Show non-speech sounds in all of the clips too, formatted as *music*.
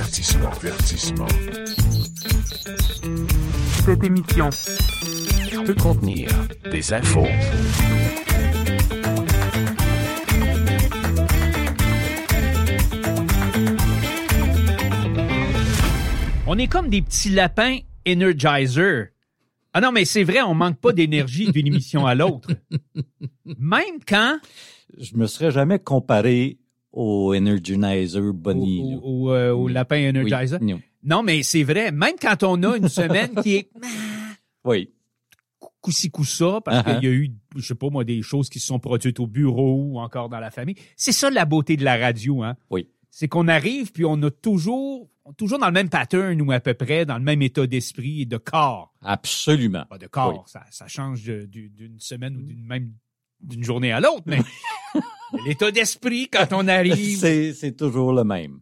Cette émission Peut contenir des infos. On est comme des petits lapins Energizer. Ah non, mais c'est vrai, on manque pas d'énergie d'une émission à l'autre. *laughs* Même quand Je me serais jamais comparé au Energizer Bunny. au- euh, au lapin Energizer. Oui. Non. Mais c'est vrai, même quand on a une semaine qui est *laughs* Oui. coussi coussa parce Uh-huh. qu'il y a eu, je sais pas moi, des choses qui se sont produites au bureau ou encore dans la famille. C'est ça la beauté de la radio, hein. Oui. C'est qu'on arrive puis on a toujours, toujours dans le même pattern ou à peu près dans le même état d'esprit et de corps. Absolument. Pas de corps, ça, ça change d'une semaine ou d'une même d'une journée à l'autre, mais *laughs* *laughs* l'état d'esprit quand on arrive. C'est, c'est toujours le même.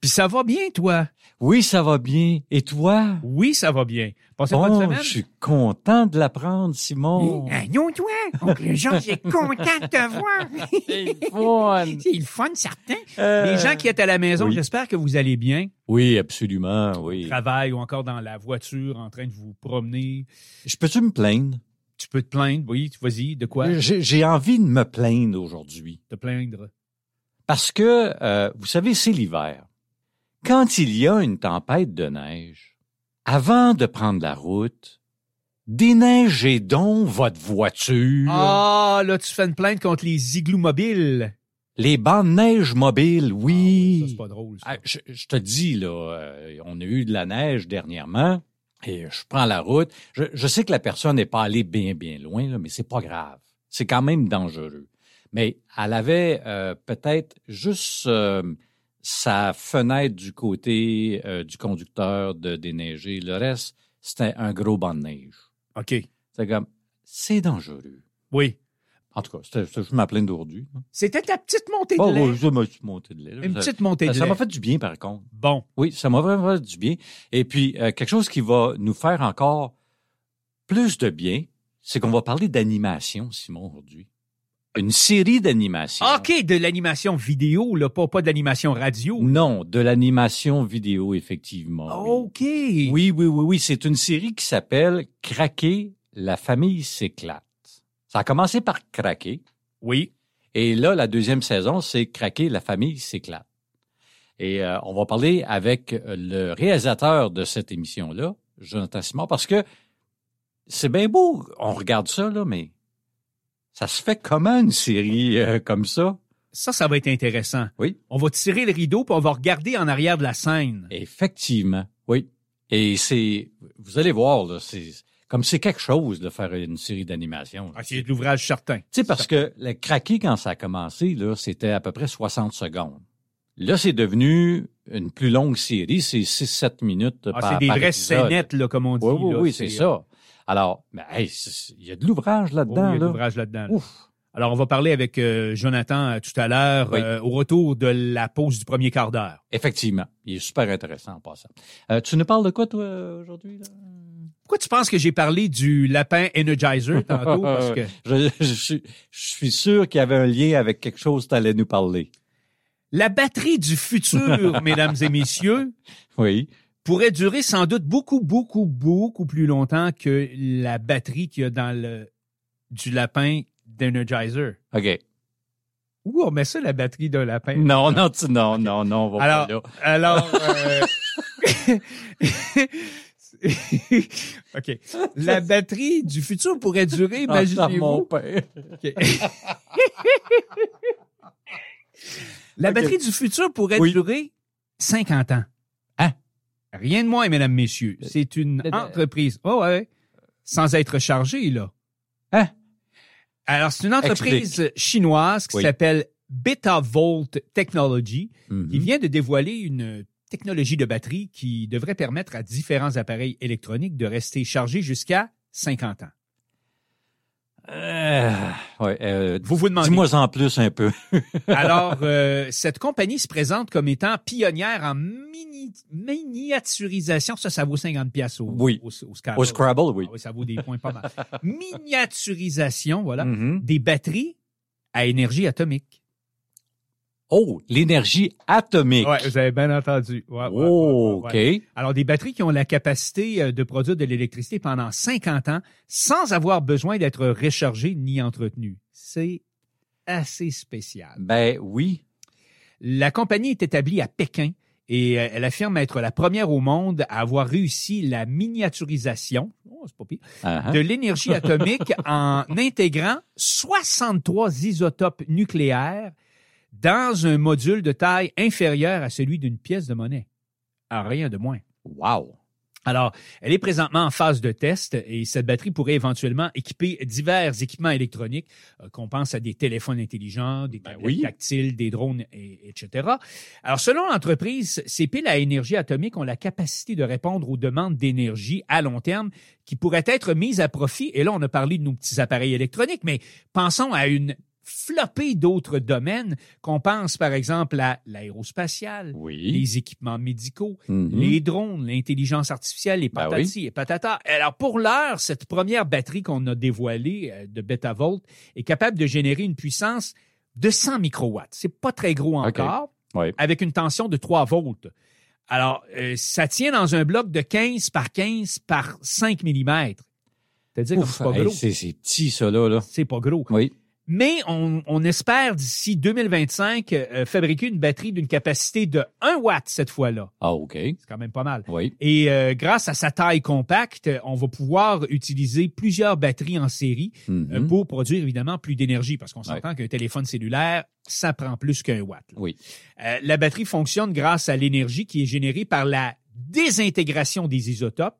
Puis ça va bien, toi? Oui, ça va bien. Et toi? Oui, ça va bien. Passez pas de Oh, semaine. je suis content de l'apprendre, Simon. Ah non, toi, oncle Georges *laughs* est content de te voir. C'est fun. *laughs* C'est le fun, certain. Euh, Les gens qui êtes à la maison, oui. j'espère que vous allez bien. Oui, absolument, oui. Travail ou encore dans la voiture, en train de vous promener. Je peux-tu me plaindre? Tu peux te plaindre, oui, vas-y, de quoi? J'ai, j'ai envie de me plaindre aujourd'hui. Te plaindre. Parce que, euh, vous savez, c'est l'hiver. Quand il y a une tempête de neige, avant de prendre la route, déneigez donc votre voiture. Ah, là, tu fais une plainte contre les igloos mobiles. Les bancs de neige mobiles, Ah oui. ça, c'est pas drôle, ça. Ah, je, je te dis, là, euh, on a eu de la neige dernièrement et je prends la route. Je, je sais que la personne n'est pas allée bien, bien loin, là, mais c'est pas grave. C'est quand même dangereux. Mais elle avait euh, peut-être juste euh, sa fenêtre du côté euh, du conducteur de déneiger. Le reste, c'était un gros banc de neige. OK. C'est comme, c'est dangereux. Oui. En tout cas, c'était c'était juste ma plainte d'aujourd'hui. C'était ta petite montée de Oh, lait. oui, je me suis monté de lait. là. Une Ça- petite montée de ça lait. m'a fait du bien, par contre. Bon. Oui, ça m'a vraiment fait du bien. Et puis, euh, quelque chose qui va nous faire encore plus de bien, c'est qu'on va parler d'animation, Simon, aujourd'hui. Une série d'animations. OK, de l'animation vidéo, là, pas, pas de l'animation radio. Non, de l'animation vidéo, effectivement. oui. OK. Oui, oui, oui, oui. C'est une série qui s'appelle Craquer, la famille s'éclate. Ça a commencé par Craquer. Oui. Et là, la deuxième saison, c'est Craquer, la famille s'éclate. Et euh, on va parler avec euh, le réalisateur de cette émission-là, Jonathan Simon, parce que c'est bien beau, on regarde ça, là, mais ça se fait comment une série euh, comme ça? Ça, ça va être intéressant. Oui. On va tirer le rideau puis on va regarder en arrière de la scène. Effectivement, oui. Et c'est, vous allez voir, là, c'est comme c'est quelque chose de faire une série d'animation. Ah, c'est de l'ouvrage certain. Tu sais, parce que le craquer, quand ça a commencé, là, c'était à peu près 60 secondes. Là, c'est devenu une plus longue série, c'est 6-7 minutes Ah, par c'est des par vraies épisode. scénettes, là, comme on dit. Oui, oui, oui, c'est ça. Alors, mais, hey, c'est- il y a de l'ouvrage Oh, là-dedans, il y a de l'ouvrage là-dedans. là. Ouf. Alors, on va parler avec euh, Jonathan euh, tout à l'heure Oui. euh, au retour de la pause du premier quart d'heure. Effectivement. Il est super intéressant en passant. Euh, tu nous parles de quoi, toi, aujourd'hui? Pourquoi tu penses que j'ai parlé du lapin Energizer tantôt? Parce que *laughs* Je, je suis- je suis sûr qu'il y avait un lien avec quelque chose que tu allais nous parler. la batterie du futur, *laughs* mesdames et messieurs, Oui. pourrait durer sans doute beaucoup, beaucoup, beaucoup plus longtemps que la batterie qu'il y a dans le du lapin d'Energizer. OK. Où on met ça, la batterie d'un lapin? Non, non, tu, non, non, non, on va Alors, pas là. alors, euh, *laughs* *laughs* OK. La batterie du futur pourrait durer, Ah, ça, mon imaginez-vous. père. OK. *laughs* La batterie du futur pourrait Oui. durer 50 ans. Hein? Rien de moins, mesdames, messieurs. C'est une entreprise. Oh, ouais. Sans être chargée, là. Hein? Alors, c'est une entreprise chinoise qui Oui. s'appelle Betavolt Technology Mhm. qui vient de dévoiler une technologie de batterie qui devrait permettre à différents appareils électroniques de rester chargés jusqu'à 50 ans. Euh, ouais, euh, Vous vous demandez. Dis-moi en plus un peu. *laughs* Alors, *laughs* euh, cette compagnie se présente comme étant pionnière en mini- miniaturisation. Ça, ça vaut 50 pièces au, Oui. au, au Scrabble. Au Scrabble, oui. Ah oui, ça vaut des points pas mal. *laughs* Miniaturisation, voilà, Mhm. des batteries à énergie atomique. Oh, l'énergie atomique. Ouais, vous avez bien entendu. Ouais, oh, ouais, ouais, OK. Alors, des batteries qui ont la capacité euh, de produire de l'électricité pendant 50 ans sans avoir besoin d'être rechargées ni entretenues. C'est assez spécial. Ben oui. La compagnie est établie à Pékin et euh, elle affirme être la première au monde à avoir réussi la miniaturisation oh, c'est pas pire, Uh-huh. de l'énergie atomique *laughs* en intégrant 63 isotopes nucléaires dans un module de taille inférieure à celui d'une pièce de monnaie. À rien de moins. Wow. Alors, elle est présentement en phase de test et cette batterie pourrait éventuellement équiper divers équipements électroniques, euh, qu'on pense à des téléphones intelligents, des tablettes oui. tactiles, des drones, et- etc. Alors, selon l'entreprise, ces piles à énergie atomique ont la capacité de répondre aux demandes d'énergie à long terme qui pourraient être mises à profit. Et là, on a parlé de nos petits appareils électroniques, mais pensons à une flopée d'autres domaines qu'on pense, par exemple, à l'aérospatiale, Oui. les équipements médicaux, Mhm. les drones, l'intelligence artificielle, les Ben patati et patata. Alors, pour l'heure, cette première batterie qu'on a dévoilée euh, de Betavolt est capable de générer une puissance de 100 microwatts. C'est pas très gros encore, Ouais. avec une tension de 3 volts. Alors, euh, ça tient dans un bloc de 15 par 15 par 5 mm. C'est-à-dire que Ouf, c'est pas gros. c'est c'est petit, ça, là. là. C'est pas gros. Oui. Mais on, on espère d'ici 2025 euh, fabriquer une batterie d'une capacité de 1 watt cette fois-là. Ah, OK. C'est quand même pas mal. Oui. Et euh, grâce à sa taille compacte, euh, on va pouvoir utiliser plusieurs batteries en série Mhm. euh, pour produire évidemment plus d'énergie parce qu'on s'entend qu'un téléphone cellulaire, ça prend plus qu'un watt. là. Oui. Euh, la batterie fonctionne grâce à l'énergie qui est générée par la désintégration des isotopes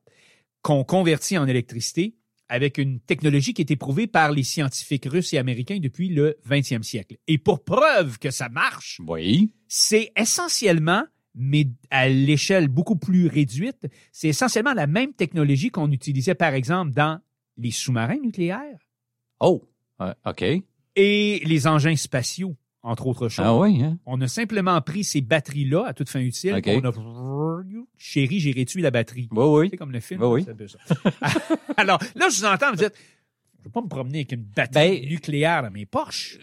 qu'on convertit en électricité avec une technologie qui est éprouvée par les scientifiques russes et américains depuis le 20e siècle. Et pour preuve que ça marche, Oui. c'est essentiellement, mais à l'échelle beaucoup plus réduite, c'est essentiellement la même technologie qu'on utilisait, par exemple, dans les sous-marins nucléaires Oh, OK. et les engins spatiaux, entre autres choses. Ah oui, hein? On a simplement pris ces batteries-là à toute fin utile. OK. On a... Chérie, j'ai réduit la batterie. Oui, oui. C'est comme le film. Oui, ça. *laughs* Alors, là, je vous entends, vous dites, je ne veux pas me promener avec une batterie Ben, nucléaire dans mes poches.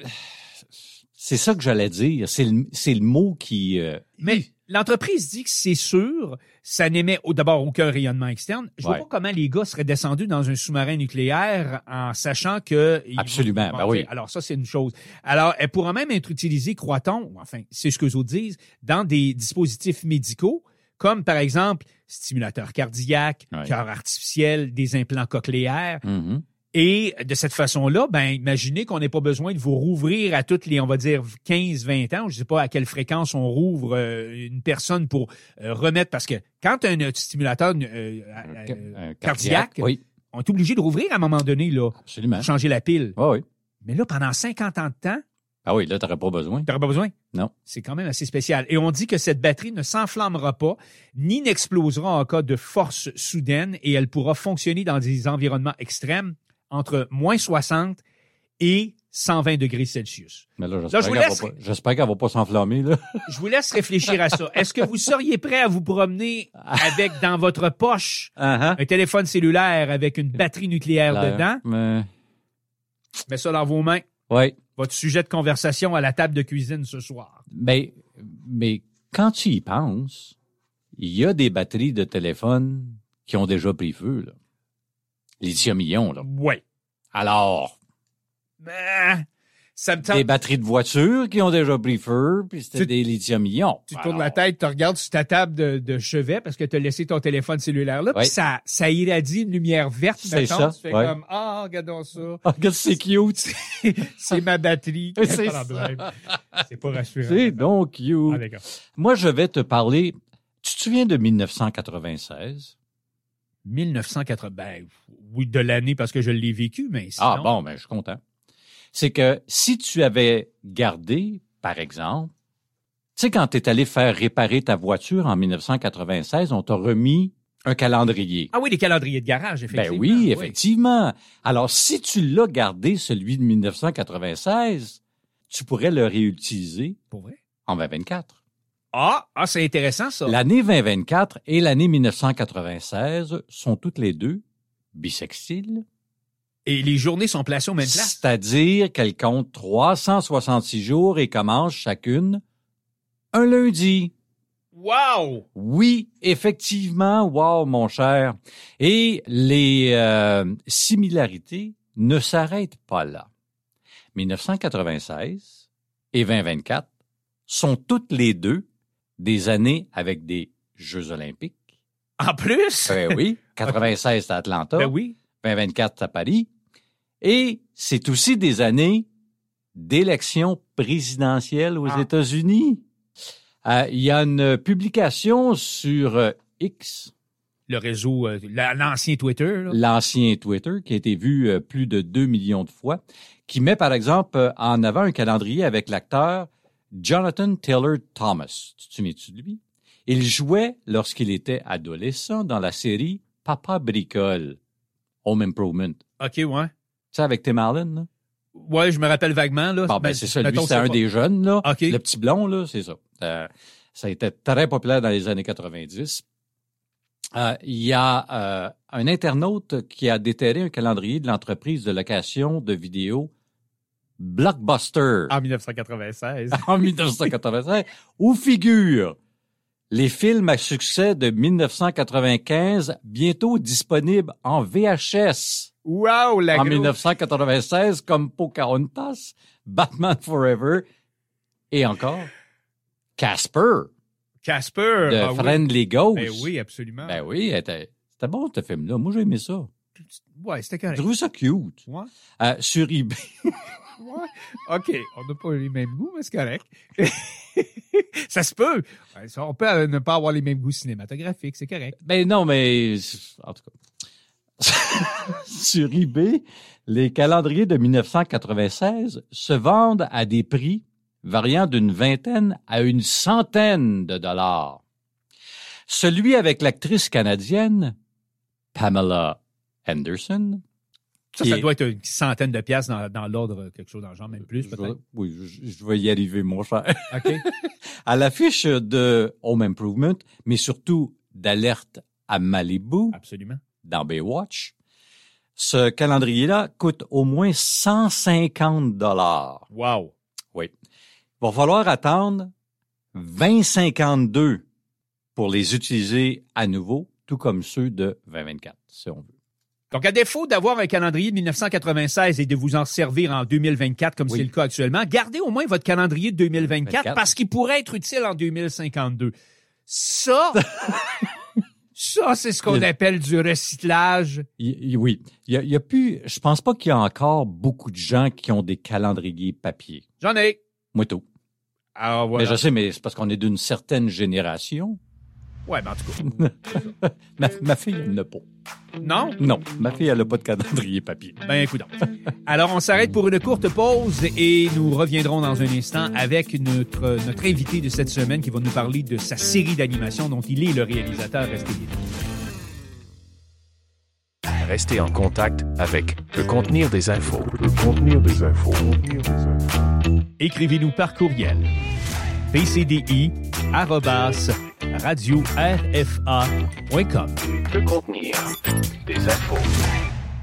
C'est ça que j'allais dire. C'est le, c'est le mot qui... euh, Mais l'entreprise dit que c'est sûr, ça n'émet d'abord aucun rayonnement externe. Je vois Ouais. pas comment les gars seraient descendus dans un sous-marin nucléaire en sachant que... Absolument, ben oui. Alors ça, c'est une chose. Alors, elle pourra même être utilisée, croit-on, enfin, c'est ce que les autres disent, dans des dispositifs médicaux, comme par exemple stimulateur cardiaque, Ouais. cœur artificiel, des implants cochléaires. mhm. Et de cette façon-là, ben, imaginez qu'on n'ait pas besoin de vous rouvrir à toutes les, on va dire, 15, 20 ans. Je sais pas à quelle fréquence on rouvre euh, une personne pour euh, remettre, parce que quand un stimulateur euh, Un ca- un cardiaque, Oui, on est obligé de rouvrir à un moment donné, là, absolument. pour changer la pile. Oui, oui. Mais là, pendant 50 ans de temps, Ah oui, là, t'aurais pas besoin. tu n'auras pas besoin. Non. C'est quand même assez spécial. Et on dit que cette batterie ne s'enflammera pas, ni n'explosera en cas de force soudaine, et elle pourra fonctionner dans des environnements extrêmes entre moins 60 et 120 degrés Celsius. Mais là, j'espère qu'elle laisse- va pas, pas s'enflammer, là. *laughs* Je vous laisse réfléchir à ça. Est-ce que vous seriez prêt à vous promener avec dans votre poche Ah, un téléphone cellulaire avec une batterie nucléaire Là, dedans? Mais... Mets ça dans vos mains. Oui. Votre sujet de conversation à la table de cuisine ce soir. Mais, mais quand tu y penses, il y a des batteries de téléphone qui ont déjà pris feu, là. Lithium-ion, là. Oui. Alors, Ah, ça me tente. des batteries de voitures qui ont déjà pris feu, puis c'était Tu- des lithium-ion. Tu tournes la tête, tu regardes sur ta table de, de chevet parce que tu as laissé ton téléphone cellulaire là, puis Oui. ça, ça irradie une lumière verte. C'est ça, Tu fais ouais. comme, ah, regardons ça. Ah, regarde, c'est cute. *laughs* C'est ma batterie. *laughs* C'est. C'est pas rassurant. C'est donc cute. Ah. Moi, je vais te parler. Tu te souviens de 1996? 1980, ben, oui, de l'année parce que je l'ai vécu, mais sinon, Ah bon, ben, je suis content. C'est que si tu avais gardé, par exemple, tu sais, quand tu es allé faire réparer ta voiture en 1996, on t'a remis un calendrier. Ah oui, les calendriers de garage, Ben effectivement. oui, effectivement. Alors, si tu l'as gardé, celui de 1996, tu pourrais le réutiliser Pour vrai? en 2024. Ah, ah c'est intéressant, ça. L'année 2024 et l'année 1996 sont toutes les deux bissextiles. Et les journées sont placées au même place. C'est-à-dire qu'elles comptent 366 jours et commencent chacune un lundi. Wow! Oui, effectivement, wow, mon cher. Et les euh, similarités ne s'arrêtent pas là. 1996 et 2024 sont toutes les deux des années avec des Jeux olympiques. En plus? Ben oui, *laughs* 96 à Atlanta, Ben oui. 2024 à Paris. Et c'est aussi des années d'élections présidentielles aux Ah. États-Unis. Euh, Il y a une publication sur euh, X, Le réseau, euh, la- l'ancien Twitter, l'ancien Twitter, qui a été vu plus de 2 millions de fois, qui met par exemple en avant un calendrier avec l'acteur Jonathan Taylor Thomas. Tu te souviens-tu de lui? Il jouait lorsqu'il était adolescent dans la série Papa Bricole, Home Improvement. Tu OK, ouais. sais, avec Tim Allen, là? Ouais, je me rappelle vaguement, là. Bon, ben, Ben, c'est ça, lui, c'est un pas- des jeunes, là. OK. Le petit blond, là, c'est ça. Euh, ça a été très populaire dans les années 90. Euh, Il y a euh, un internaute qui a déterré un calendrier de l'entreprise de location de vidéos Blockbuster En 1996. *laughs* en 1996, où figurent les films à succès de 1995, bientôt disponibles en VHS wow, la en grosse- 1996 comme Pocahontas, Batman Forever et encore Casper Casper. de ah oui. Friendly Ghost. Ben oui, absolument. Ben oui, c'était bon ce film-là. Moi j'ai aimé ça. Ouais, c'était J'ai correct. trouvé ça cute. Ouais. Euh, sur eBay, *laughs* Ouais. OK, on n'a pas les mêmes goûts, mais c'est correct. *laughs* ça se peut. Ouais, ça, On peut euh, ne pas avoir les mêmes goûts cinématographiques, c'est correct. ben non, mais en tout cas. *laughs* sur eBay, les calendriers de 1996 se vendent à des prix variant d'une vingtaine à une centaine de dollars. Celui avec l'actrice canadienne Pamela Anderson. Ça, ça doit être une centaine de pièces dans, dans l'ordre, quelque chose dans le genre, même plus peut-être. oui, je, je vais y arriver, mon cher. OK. *laughs* à l'affiche de Home Improvement, mais surtout d'Alerte à Malibu Absolument. dans Baywatch, ce calendrier-là coûte au moins 150 dollars. Wow. Oui. Il va falloir attendre 2052 pour les utiliser à nouveau, tout comme ceux de 2024, si on veut. Donc, à défaut d'avoir un calendrier de 1996 et de vous en servir en 2024, comme Oui. c'est le cas actuellement, gardez au moins votre calendrier de 2024 24. parce qu'il pourrait être utile en 2052. Ça, *laughs* ça, c'est ce qu'on appelle du recyclage. Il- il- oui. Il y a, il y a plus, je pense pas qu'il y a encore beaucoup de gens qui ont des calendriers papier. J'en ai. Moi, tout. Alors, Mais voilà. je sais, mais c'est parce qu'on est d'une certaine génération. Ouais, ben, en tout cas. *laughs* Ma, ma fille, elle n'a pas. Non? Non, ma fille, elle n'a pas de calendrier papier. Ben, écoute. Alors, on s'arrête pour une courte pause et nous reviendrons dans un instant avec notre, notre invité de cette semaine qui va nous parler de sa série d'animation dont il est le réalisateur. Restez bien. Restez en contact avec le contenir des infos. Le contenir des infos. Écrivez-nous par courriel. pcdi radio rfa.com. Contenir des infos.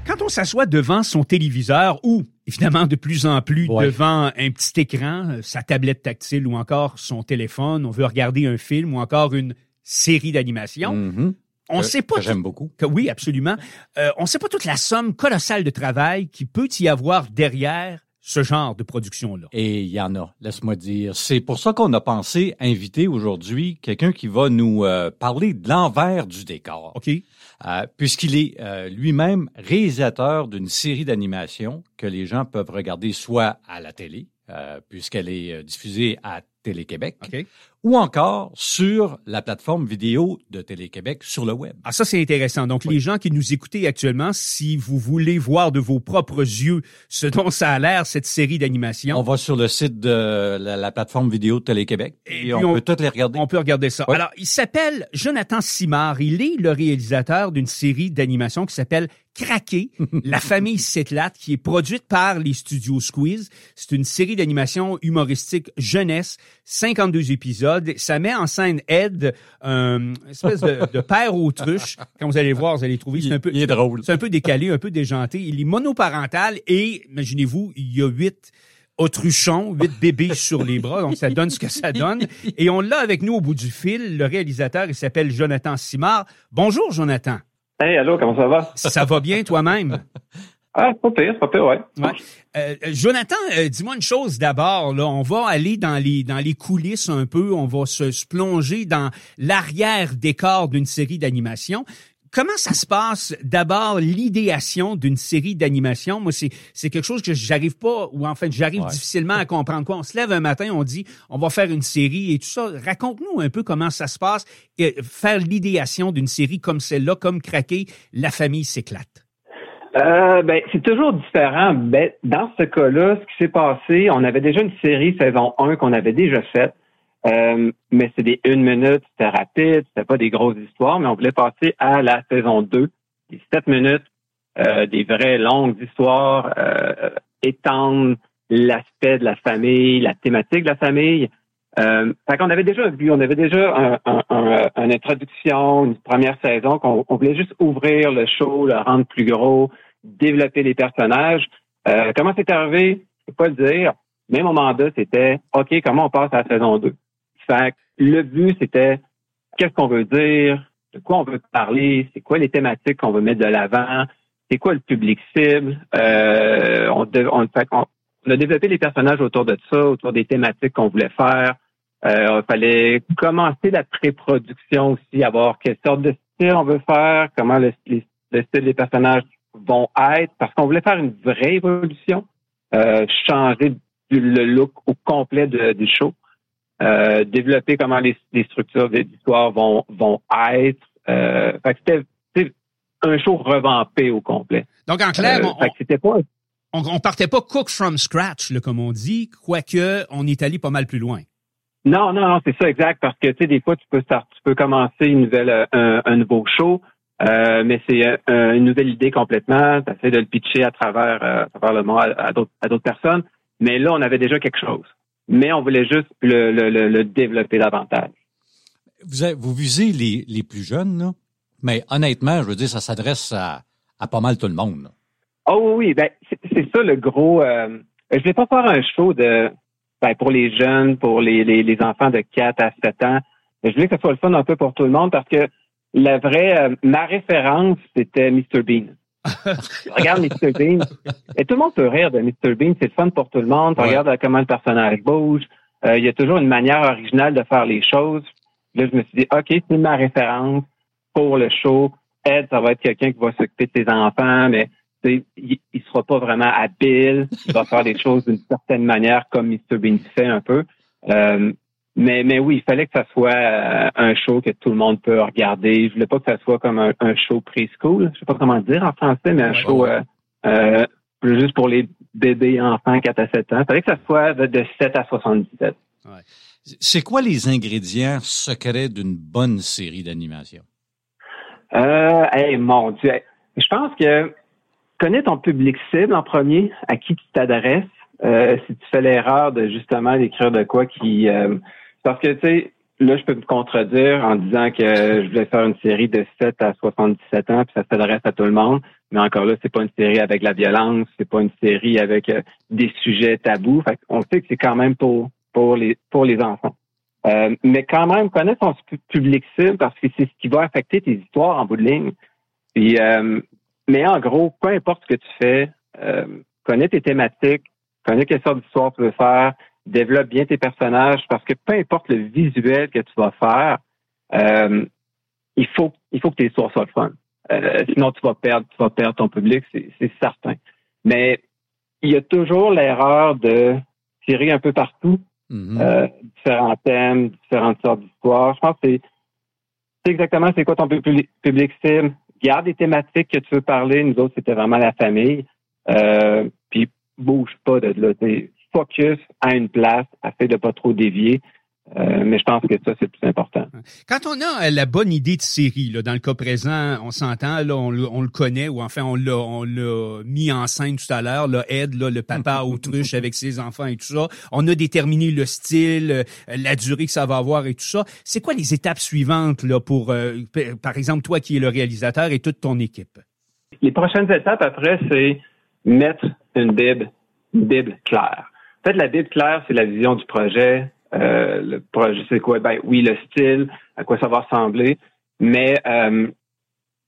Quand on s'assoit devant son téléviseur ou, évidemment, de plus en plus Ouais. devant un petit écran, euh, sa tablette tactile ou encore son téléphone, on veut regarder un film ou encore une série d'animation, Mhm. on Que- sait pas j'aime beaucoup. que oui, absolument. Euh, on sait pas toute la somme colossale de travail qui peut y avoir derrière ce genre de production-là. Et il y en a, laisse-moi dire. C'est pour ça qu'on a pensé inviter aujourd'hui quelqu'un qui va nous euh, parler de l'envers du décor. OK? Euh, puisqu'il est euh, lui-même réalisateur d'une série d'animation que les gens peuvent regarder soit à la télé, puisqu'elle est diffusée à Télé-Québec, OK. ou encore sur la plateforme vidéo de Télé-Québec sur le web. Ah, ça, c'est intéressant. Donc, les gens qui nous écoutez actuellement, si vous voulez voir de vos propres yeux ce dont ça a l'air, cette série d'animation, On va sur le site de la, la plateforme vidéo de Télé-Québec Et on, on- peut toutes les regarder. On peut regarder ça. Alors, il s'appelle Jonathan Simard. Il est le réalisateur d'une série d'animation qui s'appelle Craqué, *laughs* la famille Sétlat, qui est produite par les studios Squeeze. C'est une série d'animation humoristique jeunesse, 52 épisodes. Ça met en scène Ed, un espèce de, de père autruche. Quand vous allez voir, vous allez trouver, c'est un peu, il est drôle. c'est un peu décalé, un peu déjanté. Il est monoparental et, imaginez-vous, il y a huit autruchons, huit bébés sur les bras, donc ça donne ce que ça donne. Et on l'a avec nous au bout du fil, le réalisateur, il s'appelle Jonathan Simard. Bonjour, Jonathan. Hey, allô, comment ça va? Ça va bien toi-même? Ah, pas pire, pas pire, ouais. ouais. Euh, Jonathan, euh, dis-moi une chose d'abord. Là, on va aller dans les dans les coulisses un peu. On va se, se plonger dans l'arrière décor d'une série d'animation comment ça se passe d'abord l'idéation d'une série d'animation? Moi, c'est c'est quelque chose que j'arrive pas ou en fait j'arrive difficilement à comprendre. Quoi On se lève un matin, on dit on va faire une série et tout ça. Raconte-nous un peu comment ça se passe et faire l'idéation d'une série comme celle-là, comme craquer, la famille s'éclate. Euh, ben, c'est toujours différent. Ben, dans ce cas-là, ce qui s'est passé, on avait déjà une série saison 1 qu'on avait déjà faite. Euh, mais c'est des une minute, c'était rapide, c'était pas des grosses histoires, mais on voulait passer à la saison 2, des sept minutes, euh, des vraies longues histoires, euh, étendre l'aspect de la famille, la thématique de la famille. Euh, fait qu'on avait déjà vu, on avait déjà un, un, une introduction, une première saison, qu'on on voulait juste ouvrir le show, le rendre plus gros, développer les personnages. Euh, comment c'est arrivé? Je peux pas le dire. Mais mon mandat, c'était OK, comment on passe à la saison 2? Fait le but, c'était qu'est-ce qu'on veut dire, de quoi on veut parler, c'est quoi les thématiques qu'on veut mettre de l'avant, c'est quoi le public cible? Euh, on, a développé les personnages autour de ça, autour des thématiques qu'on voulait faire. Euh, il fallait commencer la pré-production aussi, avoir quelle sorte de style on veut faire, comment le, style des personnages vont être, parce qu'on voulait faire une vraie évolution, euh, changer le look au complet du show. Euh, développer comment les, les structures d'histoire vont, vont être. Euh, fait que c'était un show revampé au complet. Donc, en clair, euh, on, c'était pas... on, partait pas cook from scratch, là, comme on dit, quoique on est allé pas mal plus loin. Non, non, non, c'est ça, exact, parce que tu sais, des fois, tu peux tu peux commencer une nouvelle, un, nouveau show, euh, mais c'est une nouvelle idée complètement. Tu essaies de le pitcher à travers, à travers le monde à, à d'autres personnes. Mais là, on avait déjà quelque chose mais on voulait juste le, le, le, développer davantage. Vous, vous visez les, les plus jeunes, là? mais honnêtement, je veux dire, ça s'adresse à, à pas mal tout le monde. Oh oui, ben c'est ça le gros. Euh, je vais pas faire un show de ben, pour les jeunes, pour les, les, les, enfants de 4 à 7 ans. Je voulais que ce soit le fun un peu pour tout le monde parce que la vraie, euh, ma référence, c'était Mr. Bean. *laughs* regarde Mr. Bean. Et tout le monde peut rire de Mr. Bean. C'est fun pour tout le monde. Regarde comment le personnage bouge. Euh, il y a toujours une manière originale de faire les choses. Là, je me suis dit, OK, c'est ma référence pour le show. Ed, ça va être quelqu'un qui va s'occuper de ses enfants, mais il, il sera pas vraiment habile. Il va faire les choses d'une certaine manière comme Mr. Bean fait un peu. Euh, mais, mais oui, il fallait que ça soit euh, un show que tout le monde peut regarder. Je voulais pas que ça soit comme un, show preschool. Je sais pas comment dire en français, mais un show euh, euh, juste pour les bébés enfants 4 à 7 ans. Il fallait que ça soit de, 7 à 77. Ouais. C'est quoi les ingrédients secrets d'une bonne série d'animation? Euh, hey, mon Dieu. Je pense que connais ton public cible en premier, à qui tu t'adresses? si tu fais l'erreur de justement d'écrire de quoi qui parce que, tu sais, là, je peux me contredire en disant que je voulais faire une série de 7 à 77 ans, puis ça s'adresse à tout le monde. Mais encore là, c'est pas une série avec la violence, c'est pas une série avec euh, des sujets tabous. Fait on sait que c'est quand même pour pour les pour les enfants. Euh, mais quand même, connais ton public cible parce que c'est ce qui va affecter tes histoires en bout de ligne. Puis, euh, mais en gros, peu importe ce que tu fais, connais tes thématiques, connais quelle sorte d'histoire tu veux faire, développe bien tes personnages parce que peu importe le visuel que tu vas faire, euh, il faut il faut que tes histoires soient fun. Euh, sinon, tu vas perdre tu vas perdre ton public, c'est certain. Mais il y a toujours l'erreur de tirer un peu partout, mm-hmm. euh, différents thèmes, différentes sortes d'histoires. Je pense que c'est exactement c'est quoi ton public, public cible. Garde des thématiques que tu veux parler. Nous autres, c'était vraiment la famille. puis bouge pas de là focus à une place, afin de pas trop dévier. Euh, mais je pense que ça, c'est le plus important. Quand on a euh, la bonne idée de série, là, dans le cas présent, on s'entend, là, on, le connaît, ou enfin, on l'a, on l'a mis en scène tout à l'heure, là, Ed, là, le papa *laughs* autruche avec ses enfants et tout ça. On a déterminé le style, euh, la durée que ça va avoir et tout ça. C'est quoi les étapes suivantes, là, pour, par exemple, toi qui es le réalisateur et toute ton équipe? Les prochaines étapes après, c'est mettre une Bible, une Bible claire. En fait, la Bible claire, c'est la vision du projet. Euh, le projet, c'est quoi? Ben oui, le style, à quoi ça va ressembler. Mais euh,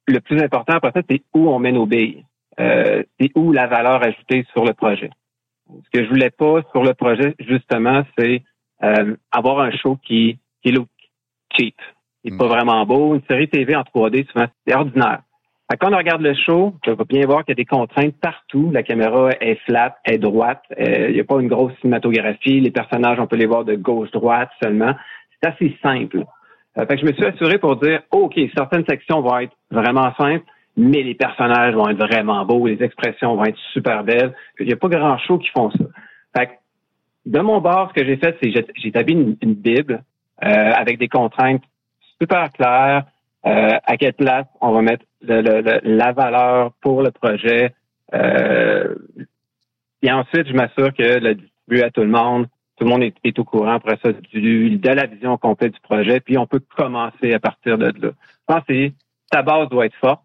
le plus important après ça, c'est où on met nos billes. Euh, c'est où la valeur ajoutée sur le projet. Ce que je voulais pas sur le projet, justement, c'est euh, avoir un show qui, qui look cheap. Il n'est pas mm. vraiment beau. Une série TV en 3D, souvent, c'est ordinaire. Quand on regarde le show, on va bien voir qu'il y a des contraintes partout. La caméra est flat, est droite. Euh, il n'y a pas une grosse cinématographie. Les personnages, on peut les voir de gauche-droite seulement. C'est assez simple. Euh, fait que je me suis assuré pour dire, OK, certaines sections vont être vraiment simples, mais les personnages vont être vraiment beaux, les expressions vont être super belles. Il n'y a pas grand chose qui font ça. Fait que, de mon bord, ce que j'ai fait, c'est j'ai établi une, Bible euh, avec des contraintes super claires. Euh, à quelle place on va mettre la valeur pour le projet. Euh, et ensuite, je m'assure que le distribue à tout le monde. Tout le monde est, au courant après ça du, de la vision complète du projet, puis on peut commencer à partir de là. Je pense que ta base doit être forte.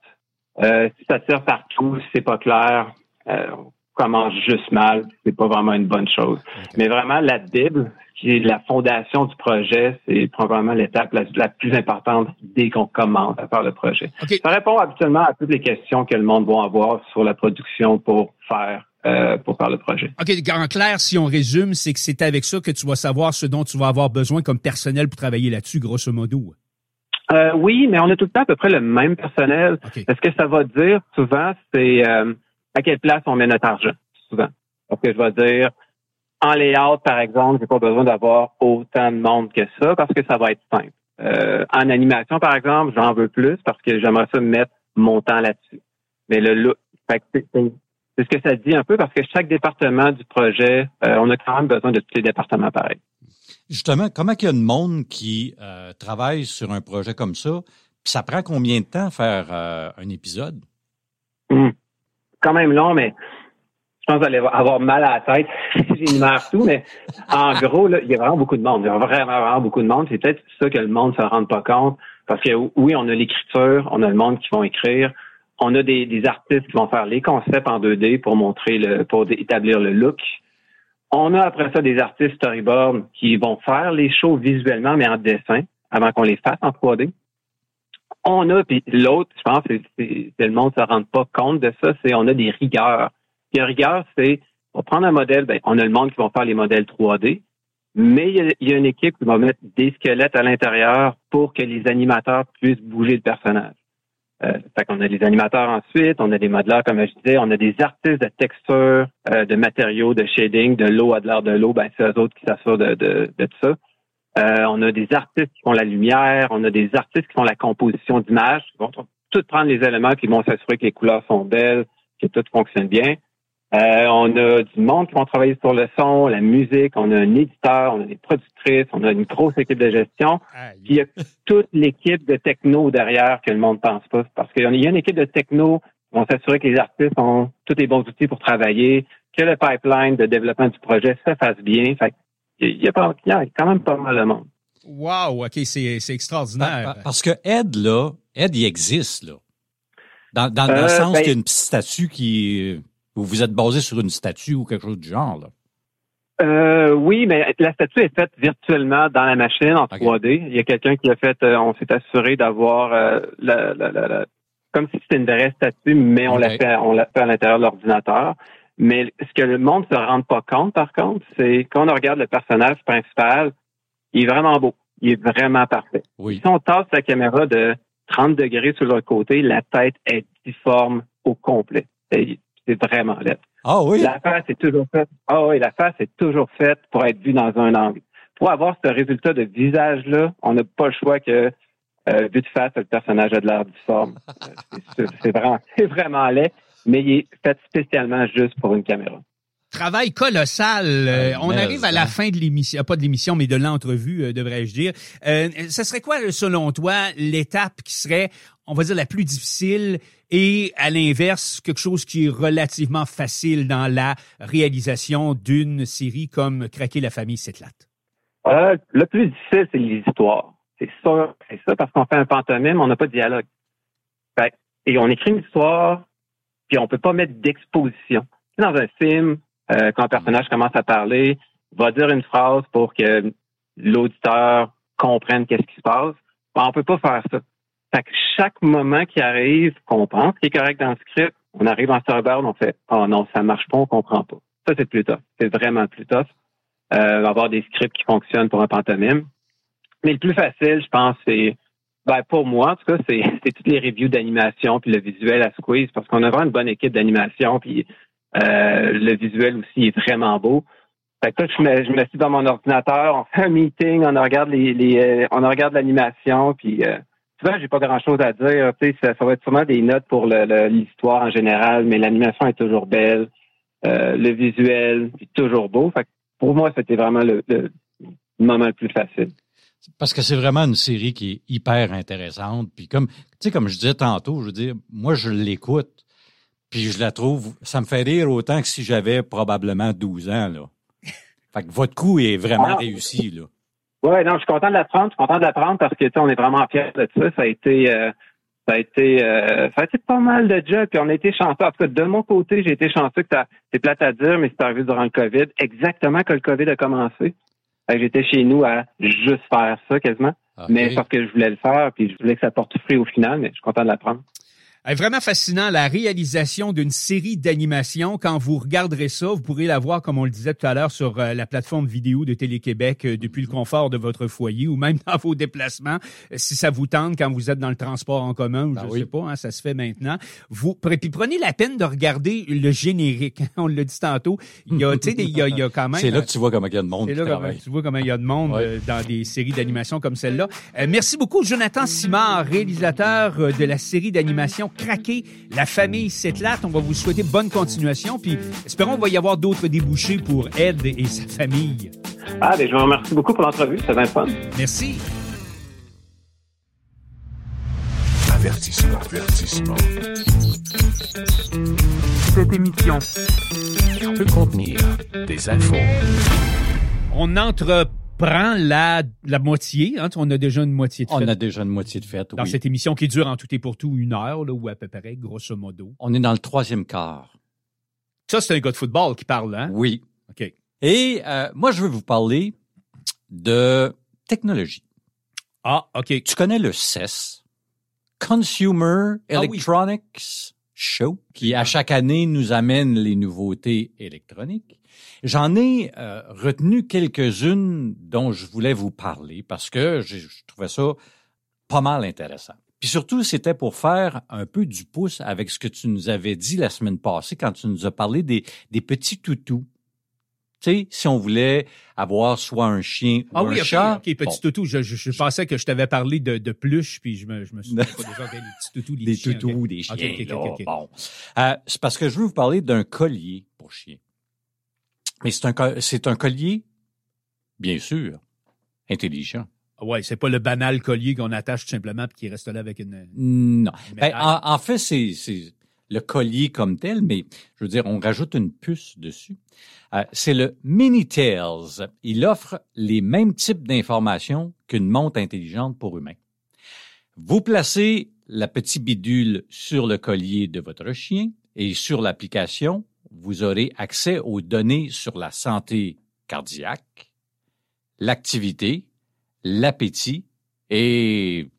Euh, si ça tire partout, si c'est pas clair, euh, commence juste mal. C'est pas vraiment une bonne chose. Mais vraiment, la Bible, qui est la fondation du projet, c'est probablement l'étape la, plus importante dès qu'on commence à faire le projet. Ça répond habituellement à toutes les questions que le monde va avoir sur la production pour faire euh, pour faire le projet. OK, en clair, si on résume, c'est que c'est avec ça que tu vas savoir ce dont tu vas avoir besoin comme personnel pour travailler là-dessus, grosso modo. Euh, oui, mais on a tout le temps à peu près le même personnel. Ce que ça va dire souvent, c'est euh, à quelle place on met notre argent, souvent? Parce que je vais dire, en layout, par exemple, j'ai pas besoin d'avoir autant de monde que ça parce que ça va être simple. Euh, en animation, par exemple, j'en veux plus parce que j'aimerais ça mettre mon temps là-dessus. Mais le look, c'est ce que ça dit un peu parce que chaque département du projet, euh, on a quand même besoin de tous les départements pareils. Justement, comment il y a de monde qui euh, travaille sur un projet comme ça? Puis ça prend combien de temps faire un épisode? Hum. Quand même long, mais je pense que avoir mal à la tête si j'énumère tout, mais en gros, là, il y a vraiment beaucoup de monde. Il y a vraiment, vraiment beaucoup de monde. C'est peut-être ça que le monde ne se rend pas compte. Parce que oui, on a l'écriture, on a le monde qui vont écrire, on a des, artistes qui vont faire les concepts en 2D pour montrer le, pour établir le look. On a après ça des artistes storyboard qui vont faire les shows visuellement, mais en dessin, avant qu'on les fasse en 3D. On a, puis l'autre, je pense que le monde ne se rend pas compte de ça, c'est on a des rigueurs puis rigueur, c'est on va prendre un modèle, ben, on a le monde qui va faire les modèles 3D, mais il y, a, une équipe qui va mettre des squelettes à l'intérieur pour que les animateurs puissent bouger le personnage. Euh, fait qu'on a des animateurs ensuite, on a des modeleurs, comme je disais, on a des artistes de texture, euh, de matériaux, de shading, de l'eau à de l'air de l'eau, ben c'est eux autres qui s'assurent de, de, tout ça. Euh, on a des artistes qui font la lumière, on a des artistes qui font la composition d'images, qui vont tout prendre les éléments qui vont s'assurer que les couleurs sont belles, que tout fonctionne bien. Euh, on a du monde qui vont travailler sur le son, la musique, on a un éditeur, on a des productrices, on a une grosse équipe de gestion. Puis il y a toute l'équipe de techno derrière que le monde pense pas. Parce qu'il y a une équipe de techno qui vont s'assurer que les artistes ont tous les bons outils pour travailler, que le pipeline de développement du projet se fasse bien. Fait il y a, quand même pas mal de monde. Wow, OK, c'est extraordinaire. Parce que Ed, là, Ed, il existe, là. Dans, dans, le euh, sens ben qu'il y a une petite statue qui vous vous êtes basé sur une statue ou quelque chose du genre, là? Euh, oui, mais la statue est faite virtuellement dans la machine en 3D. Il y a quelqu'un qui a fait, euh, on s'est assuré d'avoir euh, la, la, comme si c'était une vraie statue, mais on l'a fait, on l'a fait à l'intérieur de l'ordinateur. Mais ce que le monde ne se rend pas compte, par contre, c'est quand on regarde le personnage principal, il est vraiment beau. Il est vraiment parfait. Si on tasse la caméra de 30 degrés sur l'autre côté, la tête est difforme au complet c'est vraiment laid. Ah oui? La face est toujours faite. Ah oui, la face est toujours faite pour être vue dans un angle. Pour avoir ce résultat de visage-là, on n'a pas le choix que euh, vu de face, le personnage a de l'air difforme. *laughs* C'est vraiment, c'est vraiment laid, mais il est fait spécialement juste pour une caméra. Travail colossal. Euh, on arrive à la fin de l'émission, pas de l'émission, mais de l'entrevue, euh, devrais-je dire. Euh, ce serait quoi, selon toi, l'étape qui serait, on va dire, la plus difficile et, à l'inverse, quelque chose qui est relativement facile dans la réalisation d'une série comme Craquer la famille Setlat? Euh, le plus difficile, c'est l'histoire. C'est ça, c'est ça, parce qu'on fait un pantomime, on n'a pas de dialogue. et on écrit une histoire, puis on peut pas mettre d'exposition. Dans un film, Euh, quand un personnage commence à parler, va dire une phrase pour que l'auditeur comprenne qu'est-ce qui se passe. Ben, on peut pas faire ça. Fait que chaque moment qui arrive, qu'on pense qui est correct dans le script, on arrive en storyboard, on fait Oh non, ça marche pas, on comprend pas. Ça, c'est plus tough. C'est vraiment plus tough. Euh, avoir des scripts qui fonctionnent pour un pantomime. Mais le plus facile, je pense, c'est ben, pour moi, en tout cas, *laughs* c'est, toutes les reviews d'animation puis le visuel à Squeeze parce qu'on a vraiment une bonne équipe d'animation puis euh, le visuel aussi est vraiment beau. Fait que là, je me, je me suis dans mon ordinateur, on fait un meeting, on regarde les, les euh, on regarde l'animation puis euh, souvent j'ai pas grand chose à dire. Tu ça, ça va être sûrement des notes pour le- l'histoire en général, mais l'animation est toujours belle, euh, le visuel est toujours beau. Fait que pour moi, c'était vraiment le, le moment le plus facile. Parce que c'est vraiment une série qui est hyper intéressante. Puis comme, tu sais, comme je disais tantôt, je veux dire, moi, je l'écoute, puis je la trouve, ça me fait rire autant que si j'avais probablement 12 ans, là. *laughs* Fait que votre coup est vraiment Ah. réussi, là. Ouais, non, je suis content de l'apprendre. Je suis content de l'apprendre parce que tu sais, on est vraiment fiers de ça. Ça a été, euh, ça a été, euh, ça a été pas mal de jobs. Puis on a été chanceux. En tout cas, de mon côté, j'ai été chanceux que c'est plate à dire, mais c'est arrivé durant le COVID, exactement quand le COVID a commencé. J'étais chez nous à juste faire ça quasiment, OK. mais parce que je voulais le faire, puis je voulais que ça porte fruit au final. Mais je suis content de l'apprendre. Euh, Vraiment fascinant, la réalisation d'une série d'animation. Quand vous regarderez ça, vous pourrez la voir, comme on le disait tout à l'heure, sur euh, la plateforme vidéo de Télé-Québec euh, depuis le confort de votre foyer ou même *laughs* dans vos déplacements. Euh, Si ça vous tente quand vous êtes dans le transport en commun ou Ben je oui. sais pas, hein, ça se fait maintenant. Vous puis prenez la peine de regarder le générique. *laughs* On l'a dit tantôt. Il y a, tu sais, il y a, il y a quand même. C'est là que tu vois comment il y a de monde C'est là, travaille. tu vois comment il y a de monde Ouais. euh, dans des séries d'animation comme celle-là. Euh, merci beaucoup, Jonathan Simard, réalisateur de la série d'animation Craqué, La famille s'éclate. On va vous souhaiter bonne continuation, puis espérons qu'il va y avoir d'autres débouchés pour Ed et sa famille. Ah, ben, je vous remercie beaucoup pour l'entrevue. C'était bien fun. Merci. Avertissement, avertissement. Cette émission Peut contenir des infos. On entreprend la, la moitié. Hein, on a déjà une moitié de On fait a déjà une moitié de fête, dans oui. cette émission qui dure en tout et pour tout une heure, là, ou à peu près, grosso modo. On est dans le troisième quart. Ça, c'est un gars de football qui parle, hein? Oui. OK. Et euh, moi, je veux vous parler de technologie. Ah, OK. Tu connais le CES, Consumer Ah oui. Electronics Show, qui à chaque année nous amène les nouveautés électroniques. J'en ai euh, retenu quelques-unes dont je voulais vous parler parce que je trouvais ça pas mal intéressant. Puis surtout, c'était pour faire un peu du pouce avec ce que tu nous avais dit la semaine passée quand tu nous as parlé des, des petits toutous. Tu sais, si on voulait avoir soit un chien ou Ah un oui, ok, chat. ok, petit bon, toutou. Je, je, je pensais que je t'avais parlé de, de pluche, puis je me, je me dit, pas déjà, les petits toutous, les *laughs* des chiens, toutous, ok. des chiens. Ok, ok, ok, là, ok, ok. Bon. Euh, c'est parce que je veux vous parler d'un collier pour chien. Mais c'est un, c'est un collier, bien sûr, intelligent. Ouais, c'est pas le banal collier qu'on attache tout simplement puis qui reste là avec une. Non. une Ben, en, en fait, c'est, c'est le collier comme tel, mais je veux dire, on rajoute une puce dessus. Euh, c'est le Minitails. Il offre les mêmes types d'informations qu'une montre intelligente pour humains. Vous placez la petite bidule sur le collier de votre chien et sur l'application, vous aurez accès aux données sur la santé cardiaque, l'activité, l'appétit et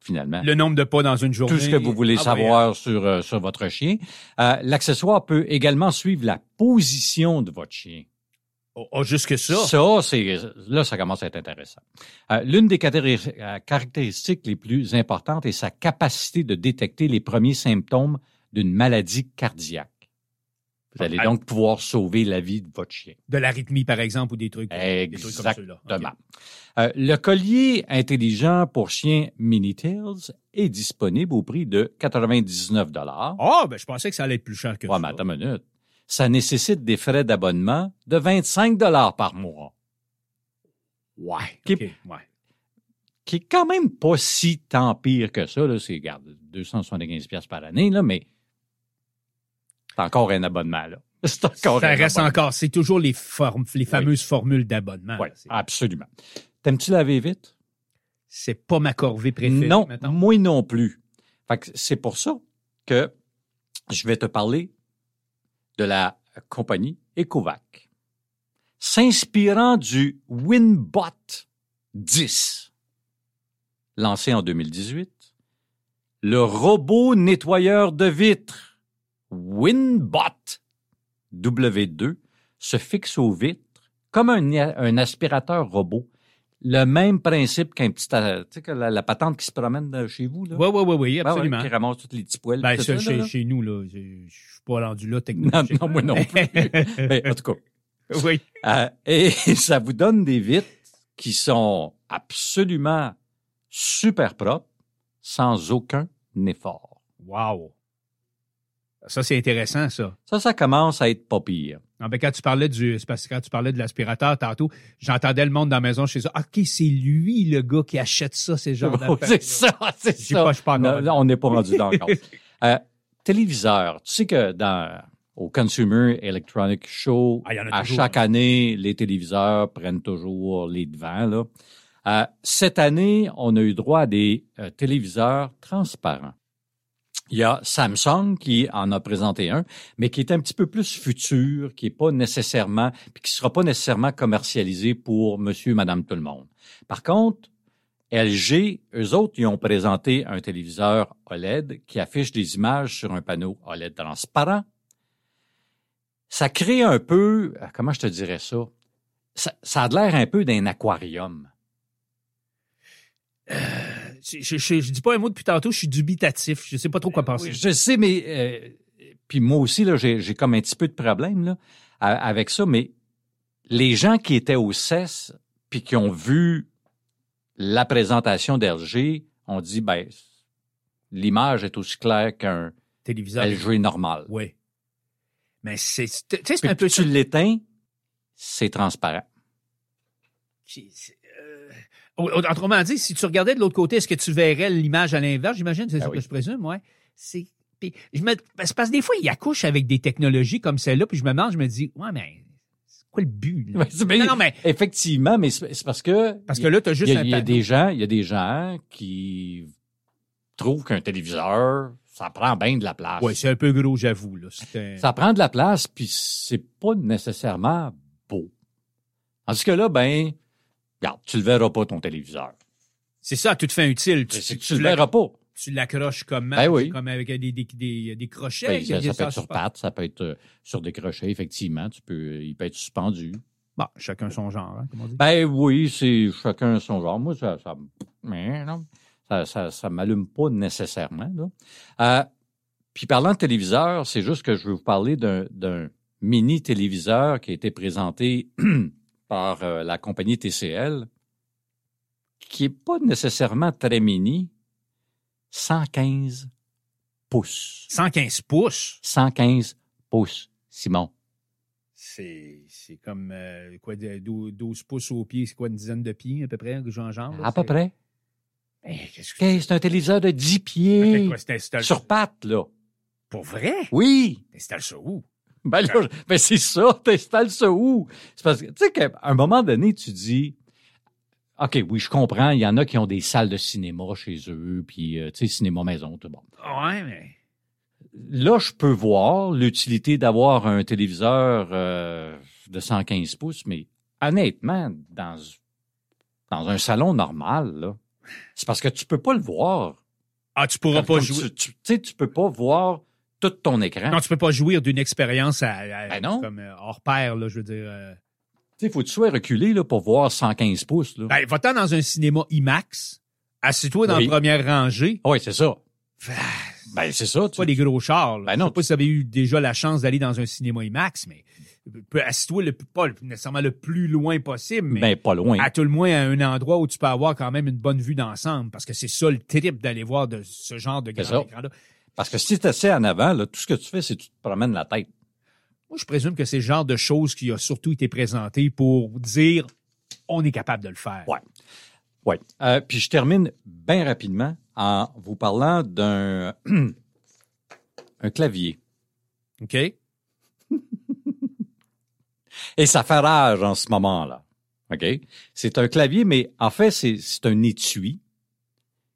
finalement le nombre de pas dans une journée. tout ce que vous voulez Ah, savoir sur, euh, sur votre chien. Euh, L'accessoire peut également suivre la position de votre chien. Oh, oh, juste que ça? Ça, c'est là, ça commence à être intéressant. Euh, L'une des caractéristiques les plus importantes est sa capacité de détecter les premiers symptômes d'une maladie cardiaque. Vous allez Ah. donc pouvoir sauver la vie de votre chien. De l'arythmie, par exemple, ou des trucs. des trucs comme ceux-là. Exactement. Euh, le collier intelligent pour chien Minitails est disponible au prix de 99 dollars. Ah, ben, je pensais que ça allait être plus cher que Ouais, ça. mais attends une minute. Ça nécessite des frais d'abonnement de 25 dollars par mois, Ouais. Qui- ok, ouais. qui est quand même pas si tant pire que ça. Là. C'est, regarde, 275 pièces par année, là, mais c'est encore un abonnement. Là. *laughs* C'est encore Ça un reste abonnement. encore. C'est toujours les, formes, les fameuses formules d'abonnement. Oui, absolument. T'aimes-tu laver vite? C'est pas ma corvée préférée. non, mettons. moi non plus. Fait que c'est pour ça que je vais te parler de la compagnie Ecovac, s'inspirant du Winbot 10, lancé en 2018, le robot nettoyeur de vitres Winbot W2 se fixe aux vitres comme un, un aspirateur robot. Le même principe qu'un petit, euh, tu sais, que la, la patente qui se promène chez vous, là. Oui, oui, oui, oui, Ben ouais, absolument. qui ramasse toutes les petits poils. Ben, ça, ça, chez, là. chez nous, là, je suis pas rendu là Non, techniquement. non, moi non plus. Mais *laughs* en tout cas. oui. Euh, et *laughs* ça vous donne des vitres qui sont absolument super propres, sans aucun effort. Wow. Ça, c'est intéressant, ça. Ça, ça commence à être pas pire. Non, ben, quand tu parlais du, parce que quand tu parlais de l'aspirateur tantôt, j'entendais le monde dans la maison chez eux. OK, c'est lui, le gars qui achète ça, ces genres *laughs* d'affaires. c'est ça, *laughs* c'est ça. pas, je pas Non, là. là, on n'est pas rendu là encore. *laughs* Euh, téléviseur. Tu sais que dans au Consumer Electronic Show, Ah, à toujours, chaque année, les téléviseurs prennent toujours les devants. Là. Euh, cette année, on a eu droit à des euh, téléviseurs transparents. Il y a Samsung qui en a présenté un, mais qui est un petit peu plus futur, qui est pas nécessairement, puis qui sera pas nécessairement commercialisé pour monsieur, madame, tout le monde. Par contre, LG, eux autres, ils ont présenté un téléviseur OLED qui affiche des images sur un panneau OLED transparent. Ça crée un peu, euh, comment je te dirais ça? Ça, ça a l'air un peu d'un aquarium. Je, je, je, je dis pas un mot depuis tantôt, je suis dubitatif. Je sais pas trop quoi penser. Oui, je sais, mais euh, puis moi aussi là, j'ai j'ai comme un petit peu de problème là avec ça, mais les gens qui étaient au CES puis qui ont vu la présentation d'LG ont dit ben l'image est aussi claire qu'un Téléviseur. LG normal. Oui. Mais c'est, tu sais, c'est un peu tu l'éteins, c'est transparent. C'est- c'est, euh, au- Autrement dit, si tu regardais de l'autre côté, est-ce que tu verrais l'image à l'inverse? J'imagine, c'est ça oui. que je présume, ouais. C'est, je me, parce que des fois, il accouche avec des technologies comme celle-là, puis je me demande, je me dis, ouais, mais c'est quoi le but? là? Non, non, mais Effectivement, mais c'est parce que parce que là, tu as juste il y a des gens, il y a des gens qui trouvent qu'un téléviseur, ça prend bien de la place. Ouais, c'est un peu gros, j'avoue. Là. Ça prend de la place, puis c'est pas nécessairement beau. Tandis que là, ben, regarde, tu le verras pas ton téléviseur. C'est ça, à toute fin utile. Tu, tu, le verras pas. tu l'accroches comment? Ben oui. Comme avec des, des, des, des crochets. Ben, ça, peut être sur pattes, ça peut être euh, sur des crochets, effectivement. Tu peux, il peut être suspendu. Bon, chacun son genre, hein, comme on dit. Ben oui, c'est chacun son genre. Moi, ça, ça, ça, ça, ça m'allume pas nécessairement. Là. Euh, puis parlant de téléviseur, c'est juste que je veux vous parler d'un, d'un mini téléviseur qui a été présenté *clears throat* par euh, la compagnie TCL, qui est pas nécessairement très mini, 115 pouces. 115 pouces? 115 pouces, Simon. C'est, c'est comme euh, quoi, de- dou- 12 pouces au pied, c'est quoi, une dizaine de pieds à peu près, là, À peu près. Ben, qu'est-ce que Ok, c'est? un téléviseur de 10 Fait pieds. quoi, Sur pattes, là. Pour vrai? Oui. T'installes ça où? *laughs* Ben là, ben c'est ça, t'installes ça où? C'est parce que, tu sais qu'à un moment donné, tu dis, OK, oui, je comprends, il y en a qui ont des salles de cinéma chez eux, puis, euh, tu sais, cinéma maison, tout bon. Ouais, mais. Là, je peux voir l'utilité d'avoir un téléviseur euh, de 115 pouces, mais honnêtement, dans, dans un salon normal, c'est parce que tu peux pas le voir. Ah, tu pourras Comme- pas jouer. Tu tu- tu sais, tu peux pas voir tout ton écran. Non, tu peux pas jouir d'une expérience à, à- Ben non. comme euh, hors pair, là, je veux dire. euh. Tu sais, faut que tu sois reculé là, pour voir 115 pouces. Là. Ben, va-t'en dans un cinéma IMAX, assis-toi dans Oui. la première rangée. oui, c'est ça. Ah, Ben, c'est ça. C'est pas des gros chars. Là. Ben non. Je sais pas si vous avez eu déjà la chance d'aller dans un cinéma IMAX, mais assis-toi le, plus- pas nécessairement le plus loin possible, mais Ben, pas loin. à tout le moins à un endroit où tu peux avoir quand même une bonne vue d'ensemble, parce que c'est ça le trip d'aller voir de ce genre de grand écran-là. Parce que si tu assis en avant, là, tout ce que tu fais, c'est que tu te promènes la tête. Moi, je présume que c'est le genre de choses qui a surtout été présenté pour dire on est capable de le faire. Ouais. Oui. Euh, puis je termine bien rapidement en vous parlant d'un *clears throat* un clavier. OK? *laughs* Et ça fait rage en ce moment-là. OK? C'est un clavier, mais en fait, c'est c'est un étui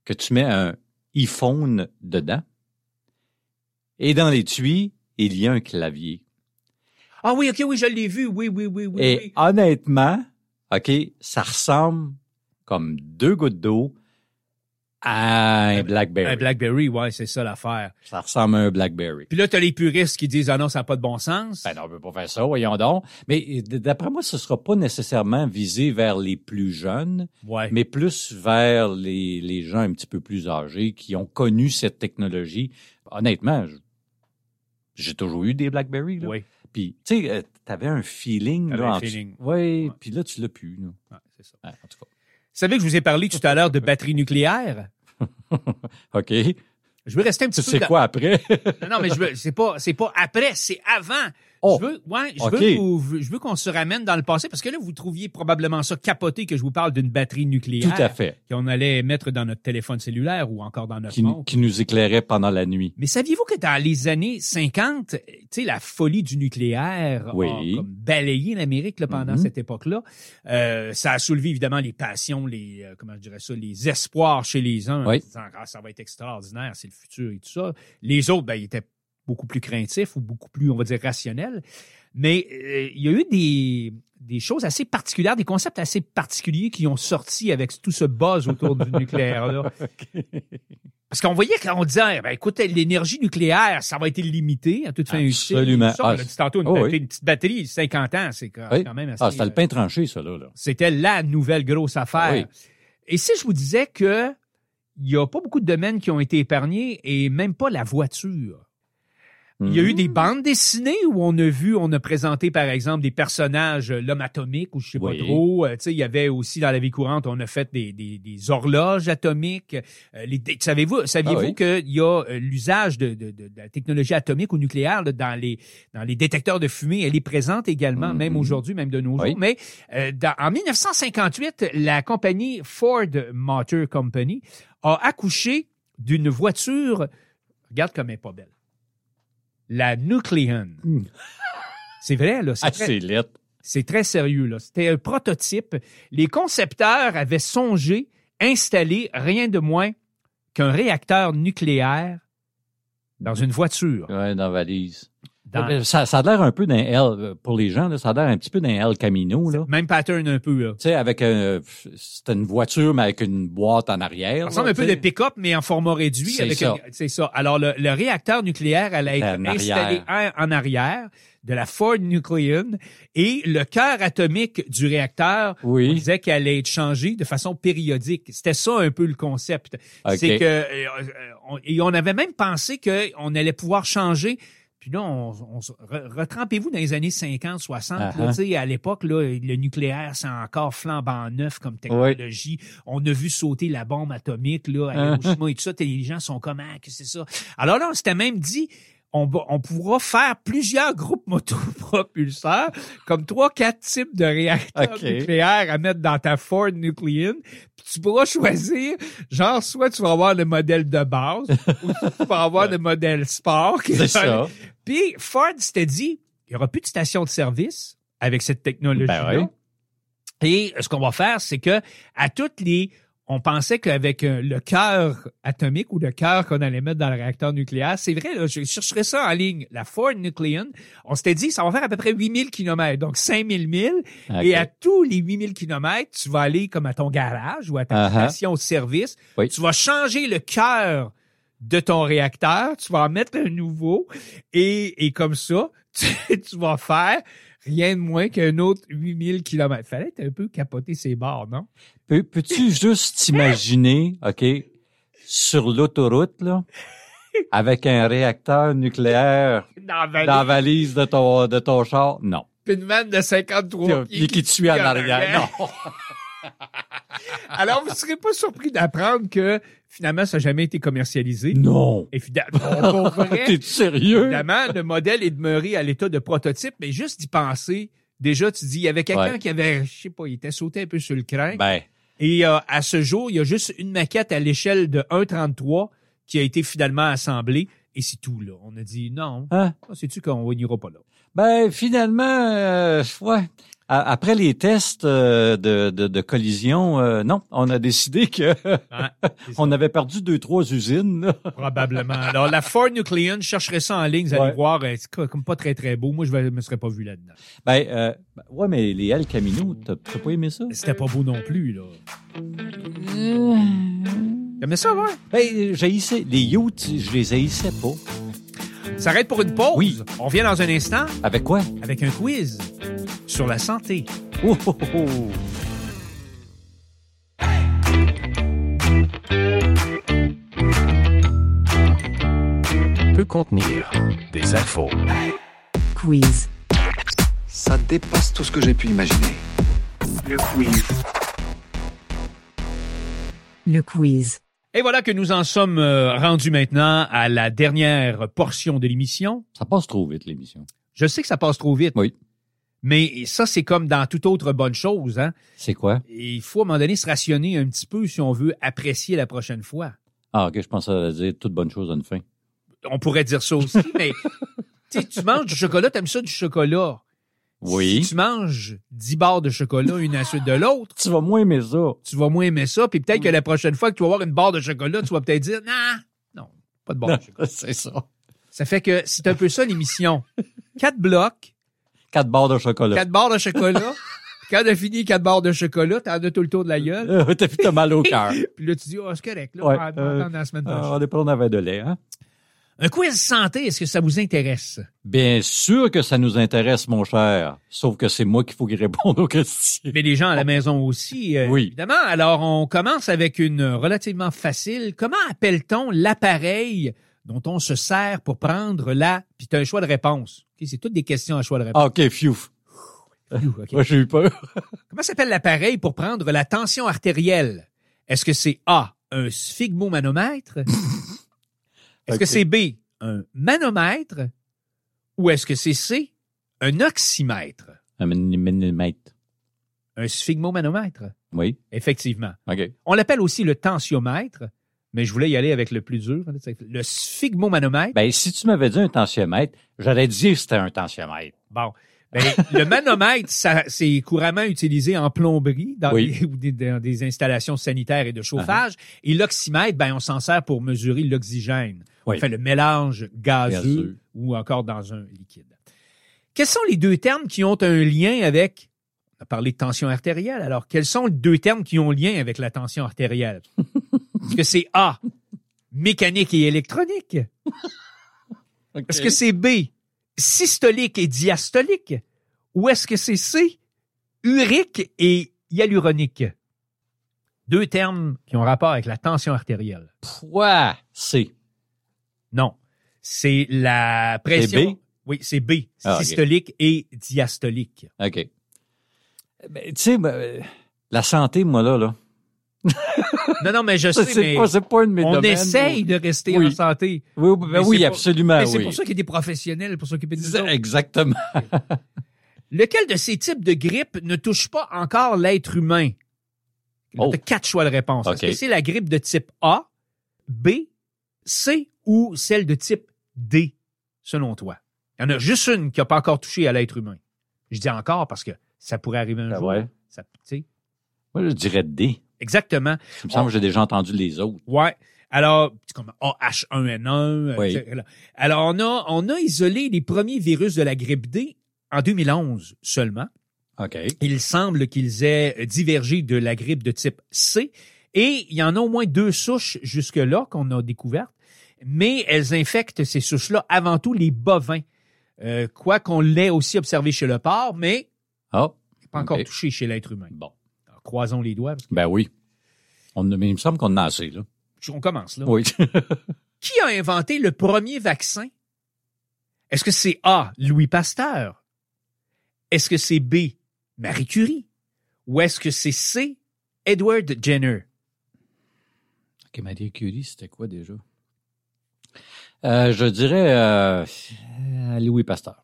que tu mets un iPhone dedans. Et dans l'étui, il y a un clavier. Ah oui, ok, oui, je l'ai vu. Oui, oui, oui, oui. Et oui. honnêtement, OK, ça ressemble comme deux gouttes d'eau à un Blackberry. Un BlackBerry, ouais, c'est ça l'affaire. Ça ressemble à un Blackberry. Puis là, t'as les puristes qui disent ah non, ça n'a pas de bon sens. Ben non, on peut pas faire ça, voyons donc. Mais d'après moi, ce sera pas nécessairement visé vers les plus jeunes, ouais. mais plus vers les, les gens un petit peu plus âgés qui ont connu cette technologie. Honnêtement, je- j'ai toujours eu des BlackBerry. Là. Oui. Puis, tu sais, euh, t'avais un feeling. Là, un feeling. Oui, Ouais. puis là, tu l'as plus. Ouais, c'est ça. Ouais, en tout Vous savez que je vous ai parlé tout à l'heure de batterie nucléaire? cas. *laughs* OK. Je veux rester un petit Tu peu. sais dans- quoi après? Non, non, mais je veux, c'est pas, c'est pas après, c'est avant. Oh, je veux, ouais, je veux, vous- je veux qu'on se ramène dans le passé parce que là, vous trouviez probablement ça capoté que je vous parle d'une batterie nucléaire Tout à fait. qu'on allait mettre dans notre téléphone cellulaire ou encore dans notre Qui, montre. qui nous éclairait pendant la nuit. Mais saviez-vous que dans les années 50, tu sais, la folie du nucléaire Oui. a comme balayé l'Amérique pendant Mhm. cette époque-là? Euh, ça a soulevé évidemment les passions, les euh, comment je dirais ça, les espoirs chez les uns, en Oui. disant ah, ça va être extraordinaire, c'est le futur et tout ça. Les autres, ben, ils étaient beaucoup plus craintifs ou beaucoup plus, on va dire, rationnels. Mais euh, il y a eu des, des choses assez particulières, des concepts assez particuliers qui ont sorti avec tout ce buzz autour du nucléaire. Là. *laughs* Parce qu'on voyait quand on disait, ben, écoute, l'énergie nucléaire, ça va être illimité à toute fin utile. Absolument. Ça, on Ah, l'a dit tantôt, une, oh oui. une petite batterie, 50 ans, c'est quand, Oui. quand même assez... Ah, c'était le euh, pain tranché, ça, là. là. C'était la nouvelle grosse affaire. Oui. Et si je vous disais que il n'y a pas beaucoup de domaines qui ont été épargnés et même pas la voiture. Il y a eu des bandes dessinées où on a vu, on a présenté par exemple des personnages, euh, l'homme atomique ou je sais Oui. pas trop. Euh, tu sais, il y avait aussi dans la vie courante, on a fait des, des, des horloges atomiques. Euh, les, savez-vous, saviez-vous Ah oui. qu'il y a euh, l'usage de, de, de, de la technologie atomique ou nucléaire là, dans les dans les détecteurs de fumée, elle est présente également, même aujourd'hui, même de nos Oui. jours. Mais euh, dans- en 1958, la compagnie Ford Motor Company a accouché d'une voiture. Regarde comme elle est pas belle. La Nucleon. Mm. C'est vrai, là. C'est Ah, très, c'est lettre. c'est très sérieux, là. C'était un prototype. Les concepteurs avaient songé installer rien de moins qu'un réacteur nucléaire dans une voiture. Ouais, dans la valise. Dans- Ça, ça a l'air un peu d'un L, euh, pour les gens, là, ça a l'air un petit peu d'un L Camino, là. Même pattern un peu. Tu sais, avec un, c'était une voiture, mais avec une boîte en arrière. Ça ressemble un peu de pick-up, mais en format réduit. C'est ça. une- ça. Alors, le, le réacteur nucléaire allait être installé en, en arrière de la Ford Nucleon et le cœur atomique du réacteur, on disait qu'elle allait être changé de façon périodique. C'était ça un peu le concept. OK. C'est que euh, euh, et on avait même pensé qu'on allait pouvoir changer. Puis là, on, on retrempez-vous dans les années 50, 60. là, Uh-huh. tu sais, à l'époque, là, le nucléaire, c'est encore flambant neuf comme technologie. On a vu sauter la bombe atomique là, à Uh-huh. Hiroshima et tout ça. Les gens sont comme, ah, que c'est ça? Alors là, on s'était même dit, on, va- on pourra faire plusieurs groupes motopropulseurs, comme trois, quatre types de réacteurs nucléaires à mettre dans ta Ford Nucleon. Puis tu pourras choisir, genre, soit tu vas avoir le modèle de base, *laughs* ou tu vas avoir le modèle sport. C'est ça. Puis Ford s'était dit, il n'y aura plus de station de service avec cette technologie-là. Ben. Et ce qu'on va faire, c'est que à toutes les on pensait qu'avec euh, le cœur atomique ou le cœur qu'on allait mettre dans le réacteur nucléaire, c'est vrai, là, je chercherai ça en ligne, la Ford Nucleon, on s'était dit, ça va faire à peu près 8000 km, donc 5000 milles, OK. et à tous les 8000 km, tu vas aller comme à ton garage ou à ta Uh-huh. station de service, Oui. tu vas changer le cœur de ton réacteur, tu vas en mettre un nouveau, et, et comme ça, *laughs* tu, tu vas faire rien de moins qu'un autre 8000 km. Fallait un peu capoter ses barres, non? Peux- Peux-tu *laughs* juste t'imaginer, OK, sur l'autoroute, là, avec un réacteur nucléaire Dans la vallée. dans la valise de ton, de ton char? Non. Puis une vanne de 53 pieds. Puis qui te suit en arrière? Non. *laughs* *laughs* Alors, vous ne serez pas surpris d'apprendre que finalement, ça n'a jamais été commercialisé. Non. Et finalement, *laughs* pour *laughs* vrai, T'es sérieux? évidemment, le modèle est demeuré à l'état de prototype, mais juste d'y penser, déjà, tu dis, il y avait quelqu'un Ouais. qui avait, je sais pas, il était sauté un peu sur le crin. Ben, Et euh, à ce jour, il y a juste une maquette à l'échelle de 1,33 qui a été finalement assemblée. Et c'est tout, là. On a dit, non, hein? sais-tu qu'on n'ira pas là? Ben, finalement, euh, ouais. Après les tests euh, de, de, de collision, euh, non, on a décidé que *laughs* on avait perdu deux, trois usines. là. Probablement. Alors, la Ford Nucleon, je chercherais ça en ligne, vous allez Ouais. voir, euh, c'est comme pas très, très beau. Moi, je ne me serais pas vu là-dedans. Ben, euh, ouais, mais les El Camino, t'as t'as pas aimé ça? C'était pas beau non plus, là. T'aimais ça, ouais? Ben, j'haïssais. Les yachts, je les haïssais pas. Ça arrête pour une pause. Oui. On revient dans un instant Avec quoi? avec un quiz sur la santé. Oh, oh, oh. Peut contenir des infos. Quiz. Ça dépasse tout ce que j'ai pu imaginer. Le quiz. Et voilà que nous en sommes euh, rendus maintenant à la dernière portion de l'émission. Ça passe trop vite, l'émission. Je sais que ça passe trop vite. Oui. Mais ça, c'est comme dans toute autre bonne chose. Hein? C'est quoi? Il faut à un moment donné se rationner un petit peu si on veut apprécier la prochaine fois. Ah, ok, je pensais à dire toute bonne chose à une fin. On pourrait dire ça aussi, *laughs* mais tu sais, tu manges du chocolat, t'aimes ça du chocolat. Oui. Si tu manges 10 barres de chocolat une à la suite de l'autre, Tu vas moins aimer ça. tu vas moins aimer ça. Puis peut-être que la prochaine fois que tu vas avoir une barre de chocolat, tu vas peut-être dire, non, non, pas de barre de *laughs* chocolat. C'est ça. Ça fait que c'est un peu ça l'émission. Quatre blocs, Quatre barres de chocolat. quatre barres de chocolat. *laughs* Quand t'as fini quatre barres de chocolat, t'en as tout le tour de la gueule. Euh, T'as t'as mal au cœur. *laughs* Puis là, tu dis, oh, c'est correct, là, Ouais, on va attendre euh, la semaine Ah, on est pas avait de lait, hein? Un quiz santé, est-ce que ça vous intéresse? Bien sûr que ça nous intéresse, mon cher. Sauf que c'est moi qu'il faut qu'il réponde aux questions. Mais les gens à la maison aussi, euh, Oui. évidemment. Alors, on commence avec une relativement facile. Comment appelle-t-on l'appareil dont on se sert pour prendre la... Puis tu as un choix de réponse. C'est toutes des questions à choix de réponse. Ah, OK, phew. *laughs* Moi, j'ai eu peur. *laughs* Comment s'appelle l'appareil pour prendre la tension artérielle? Est-ce que c'est A, un sphygmomanomètre? *laughs* Est-ce que c'est B, un manomètre? Ou est-ce que c'est C, un oxymètre? Un millimètre. Un sphygmomanomètre? Oui, Effectivement. OK. On l'appelle aussi le tensiomètre, mais je voulais y aller avec le plus dur. Le sphygmomanomètre. Ben, si tu m'avais dit un tensiomètre, j'aurais dit que c'était un tensiomètre. Bon. Ben, le manomètre, c'est couramment utilisé en plomberie dans Oui. des, *laughs* dans des installations sanitaires et de chauffage. Et l'oxymètre, ben, on s'en sert pour mesurer l'oxygène. Oui. Enfin, le mélange gazeux, Gazeux. ou encore dans un liquide. Quels sont les deux termes qui ont un lien avec, on a parlé de tension artérielle, alors quels sont les deux termes qui ont lien avec la tension artérielle? Est-ce que c'est A, mécanique et électronique? Est-ce que c'est B, systolique et diastolique? Ou est-ce que c'est C, urique et hyaluronique? Deux termes qui ont rapport avec la tension artérielle. Quoi? C'est. Non. C'est la pression. C'est B? Oui, c'est B. Ah. Systolique et diastolique. OK. Ben, tu sais, ben, la santé, moi, là, là. *laughs* *laughs* Non, non, mais je sais, mais pas, pas de on domaines, essaye de rester Oui. en santé. Oui, ben oui, absolument, Mais c'est oui. pour ça qu'il y a des professionnels pour s'occuper de nous autres. Exactement. *laughs* Lequel de ces types de grippe ne touche pas encore l'être humain? Oh. Tu as quatre choix de réponse. Est-ce que c'est la grippe de type A, B, C ou celle de type D, selon toi? Il y en a juste une qui n'a pas encore touché à l'être humain. Je dis encore parce que ça pourrait arriver un Ben jour. ouais. Ça. Moi, je dirais D. exactement. Il me semble que j'ai déjà entendu les autres. Ouais. Alors, comme AH1N1. euh, Oui. etc. Alors, on a, on a isolé les premiers virus de la grippe D en 2011 seulement. OK. Il semble qu'ils aient divergé de la grippe de type C et il y en a au moins deux souches jusque-là qu'on a découvertes, mais elles infectent ces souches-là avant tout les bovins. Euh, quoi qu'on l'ait aussi observé chez le porc, mais Ah, pas encore touché chez l'être humain. bon. Croisons les doigts. parce que- Ben oui. On, mais il me semble qu'on en a assez, là. On commence là. Oui. *laughs* Qui a inventé le premier vaccin? Est-ce que c'est A, Louis Pasteur? Est-ce que c'est B, Marie Curie? Ou est-ce que c'est C, Edward Jenner? OK, Marie Curie, c'était quoi déjà? Euh, je dirais euh, Louis Pasteur.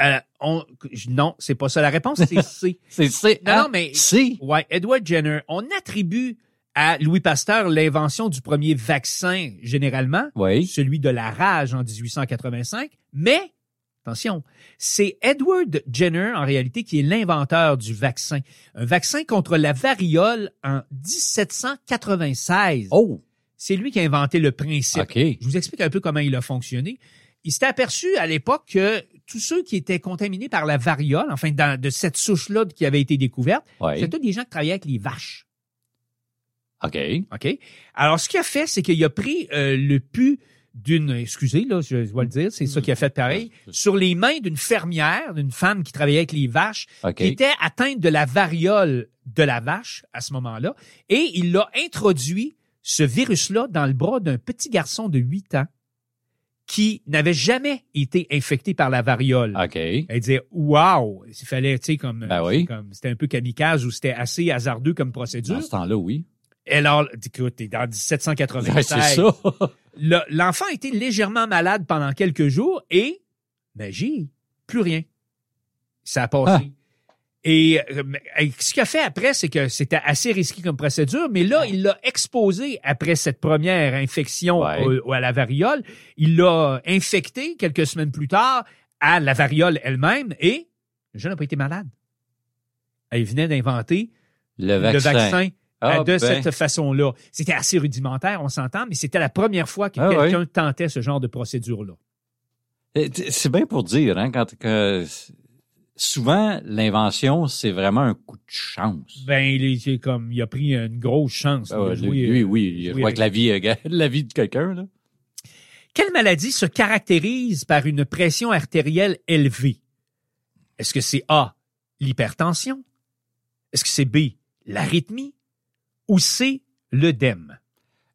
Euh, on- non, c'est pas ça. La réponse, c'est *laughs* C. C'est Non, non, mais- c'est Ouais, Edward Jenner. On attribue à Louis Pasteur l'invention du premier vaccin, généralement, oui. celui de la rage en 1885, mais attention, c'est Edward Jenner, en réalité, qui est l'inventeur du vaccin. Un vaccin contre la variole en 1796. Oh, C'est lui qui a inventé le principe. OK. Je vous explique un peu comment il a fonctionné. Il s'était aperçu à l'époque que tous ceux qui étaient contaminés par la variole, enfin dans- de cette souche-là qui avait été découverte, Ouais. c'était tous des gens qui travaillaient avec les vaches. OK. OK? Alors, ce qu'il a fait, c'est qu'il a pris euh, le pu d'une, excusez, là, je dois le dire, c'est ça qu'il a fait pareil, sur les mains d'une fermière, d'une femme qui travaillait avec les vaches, qui était atteinte de la variole de la vache à ce moment-là, et il l'a introduit, ce virus-là, dans le bras d'un petit garçon de 8 ans qui n'avait jamais été infecté par la variole. OK. Elle disait wow, il fallait, tu sais, comme, Ben oui. comme c'était un peu kamikaze ou c'était assez hasardeux comme Dans procédure. ce temps-là, oui. Et alors, écoute, t'es dans Ouais, 1796. c'est ça. *laughs* Le- L'enfant a été légèrement malade pendant quelques jours et, magie, plus rien. Ça a passé. Ah. Et euh, et ce qu'il a fait après, c'est que c'était assez risqué comme procédure, mais là, il l'a exposé après cette première infection Ouais. au- à la variole. Il l'a infecté quelques semaines plus tard à la variole elle-même et le jeune n'a pas été malade. Il venait d'inventer Le le vaccin. Ah, de ben. cette façon-là. C'était assez rudimentaire, on s'entend, mais c'était la première fois que Ah, quelqu'un tentait ce genre de procédure-là. C'est bien pour dire, hein, quand que souvent l'invention c'est vraiment un coup de chance. Ben, il est comme il a pris une grosse chance. Ah Il lui, lui, oui, vois avec- que la vie, euh, *laughs* la vie de quelqu'un là. Quelle maladie se caractérise par une pression artérielle élevée? Est-ce que c'est A, l'hypertension? Est-ce que c'est B, l'arythmie? Ou C, l'œdème?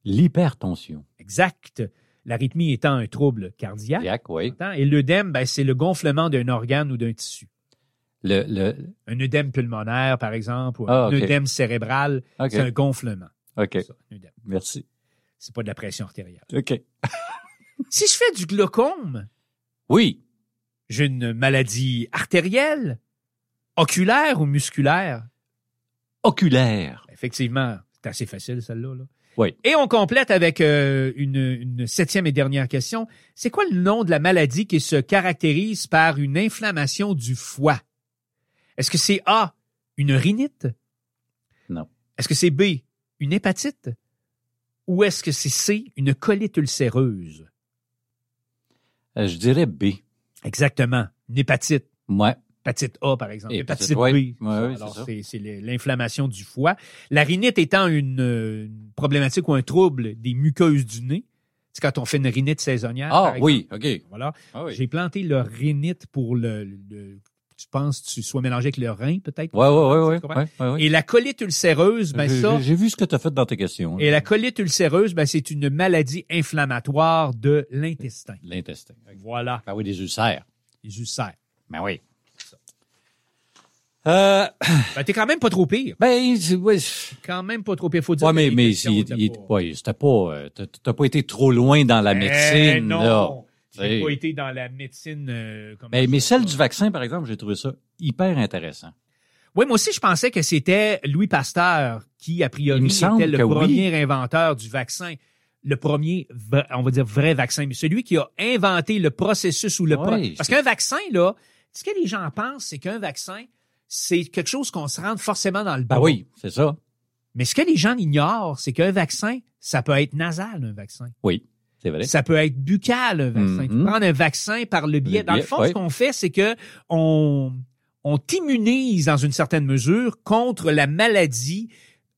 L'hypertension. Exact. L'arythmie étant un trouble cardiaque. Oui. Et l'œdème, ben, c'est le gonflement d'un organe ou d'un tissu. Le, le, Un œdème pulmonaire, par exemple, ou Ah, un ok. œdème cérébral, c'est un gonflement. OK. Ça, un œdème. Merci. C'est pas de la pression artérielle. OK. *laughs* Si je fais du glaucome, Oui. j'ai une maladie artérielle, oculaire ou musculaire? Oculaire. Effectivement, c'est assez facile, celle-là. là. Oui. Et on complète avec euh, une, une septième et dernière question. C'est quoi le nom de la maladie qui se caractérise par une inflammation du foie? Est-ce que c'est A, une rhinite? Non. Est-ce que c'est B, une hépatite? Ou est-ce que c'est C, une colite ulcéreuse? Euh, je dirais B. Exactement, une hépatite. Ouais. Hépatite A, par exemple. Hépatite. B. Ouais, Alors, c'est l'inflammation du foie. La rhinite étant une, une problématique ou un trouble des muqueuses du nez. C'est quand on fait une rhinite saisonnière. Ah par oui, OK. Voilà. Ah oui. J'ai planté le rhinite pour le, le- tu penses que tu sois mélangé avec le rein, peut-être? Ouais, ouais, ouais, ouais. Et la colite ulcéreuse, ben ça, j'ai- vu ce que tu as fait dans tes questions. hein. et la colite ulcéreuse, ben c'est une maladie inflammatoire de l'intestin. L'intestin. Voilà, Ah oui, des ulcères. les ulcères. Ben oui. Euh, *coughs* Ben, t'es quand même pas trop pire. ben, c'est- Quand même pas trop pire. Faut dire ouais, mais, mais étaient il- pas- ouais, c'était pas, euh, t'as- t'as pas été trop loin dans la Eh médecine, non. Pas été dans la médecine. euh, comme Ben, mais celle du vaccin, par exemple, j'ai trouvé ça hyper intéressant. Oui, moi aussi, je pensais que c'était Louis Pasteur qui, a priori, était le oui. premier inventeur du vaccin. Le premier, on va dire, vrai vaccin. Mais celui qui a inventé le processus ou le... pro- Parce qu'un vaccin, là, ce que les gens pensent, c'est qu'un vaccin, c'est quelque chose qu'on se rende forcément dans le Ben bras. oui, c'est ça. Mais ce que les gens ignorent, c'est qu'un vaccin, ça peut être nasal, un vaccin. Oui, vrai. Ça peut être buccal, un vaccin. Tu Mhm. prends un vaccin par le biais. Le Dans le fond, ce qu'on fait, c'est que on, on t'immunise dans une certaine mesure contre la maladie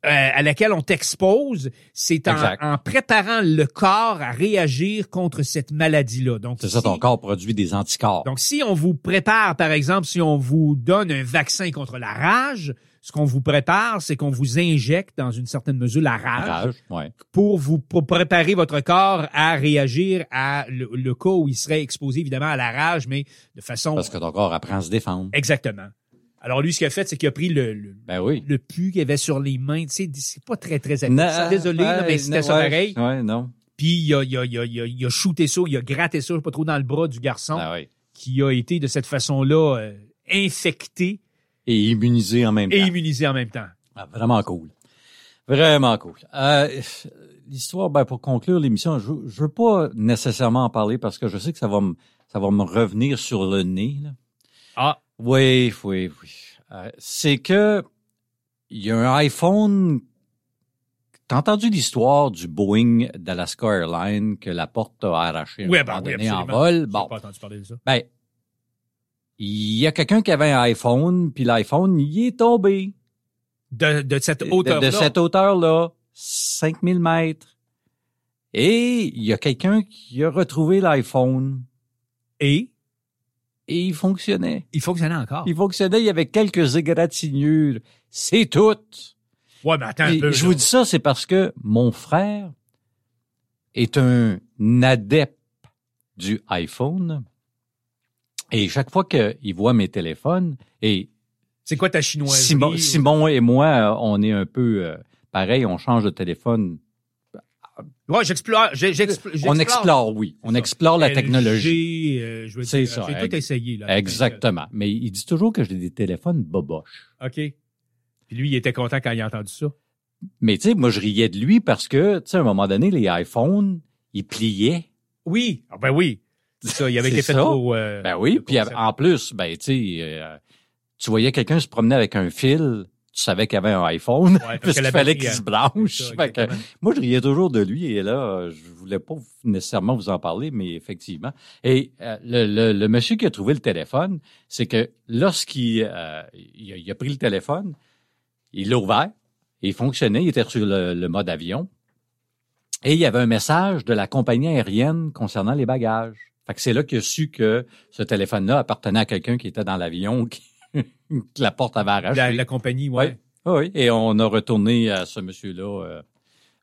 euh, à laquelle on t'expose. C'est en, en préparant le corps à réagir contre cette maladie-là. Donc, C'est ça, ton corps produit des anticorps. donc, si on vous prépare, par exemple, si on vous donne un vaccin contre la rage, ce qu'on vous prépare, c'est qu'on vous injecte dans une certaine mesure la rage Rage, ouais. pour vous pour préparer votre corps à réagir à le, le cas où il serait exposé évidemment à la rage, mais de façon Parce que ton corps apprend à se défendre. exactement. Alors lui, ce qu'il a fait, c'est qu'il a pris le, le, Ben oui. le pu qu'il avait sur les mains. Tu sais, c'est pas très très apprécié. Désolé, là, mais c'était ça ouais, pareil. Ouais, non. Puis il a, il, a, il, a, il, a, il a shooté ça, il a gratté ça, je sais pas trop dans le bras du garçon, Ah oui. qui a été de cette façon-là euh, infecté Et immunisé en même et temps. immunisé en même temps. Ah, vraiment cool. Vraiment cool. Euh, l'histoire, ben, pour conclure l'émission, je, je veux pas nécessairement en parler parce que je sais que ça va me, ça va me revenir sur le nez. Là. Ah, Oui, oui, oui. Euh, c'est que il y a un iPhone. T'as entendu l'histoire du Boeing d'Alaska Airlines que la porte a arraché oui, ben oui, en vol? J'ai Bon, pas entendu parler de ça. ben, il y a quelqu'un qui avait un iPhone, puis l'iPhone, il est tombé. De, de cette hauteur-là. De, cette hauteur-là, 5000 mètres. Et il y a quelqu'un qui a retrouvé l'iPhone Et? Et il fonctionnait. il fonctionnait encore. Il fonctionnait, il y avait quelques égratignures. C'est tout. Ouais, mais attends un peu. je là. vous dis ça, c'est parce que mon frère est un adepte du iPhone. Et chaque fois qu'il voit mes téléphones, et C'est quoi ta chinoiserie? Simon, Simon et moi, euh, on est un peu euh, pareil, on change de téléphone. Ouais, j'explore. j'ai- j'expl- On j'explore. explore, oui. On explore la LG, technologie. euh, C'est ça, J'ai tout essayé. Là, Exactement. Mais il dit toujours que j'ai des téléphones boboches. OK. Puis lui, il était content quand il a entendu ça. Mais tu sais, moi, je riais de lui parce que, tu sais, à un moment donné, les iPhones, ils pliaient. Oui. Ah, ben oui. Ça. Il avait été fait trop. euh, Ben oui, puis en plus, ben tu sais, euh, tu voyais quelqu'un se promener avec un fil, tu savais qu'il avait un iPhone, Ouais, *laughs* parce qu'il la fallait qu'il euh, se ça, Fait que, moi, je riais toujours de lui et là, je voulais pas nécessairement vous en parler, mais effectivement. Et euh, le, le, le monsieur qui a trouvé le téléphone, c'est que lorsqu'il euh, il a, il a pris le téléphone, il l'a ouvert, il fonctionnait, il était sur le, le mode avion, et il y avait un message de la compagnie aérienne concernant les bagages. Fait que c'est là qu'il a su que ce téléphone-là appartenait à quelqu'un qui était dans l'avion, qui, *laughs* que la porte avait arraché. La, la compagnie, ouais. Oui, oui, et on a retourné à ce monsieur-là euh,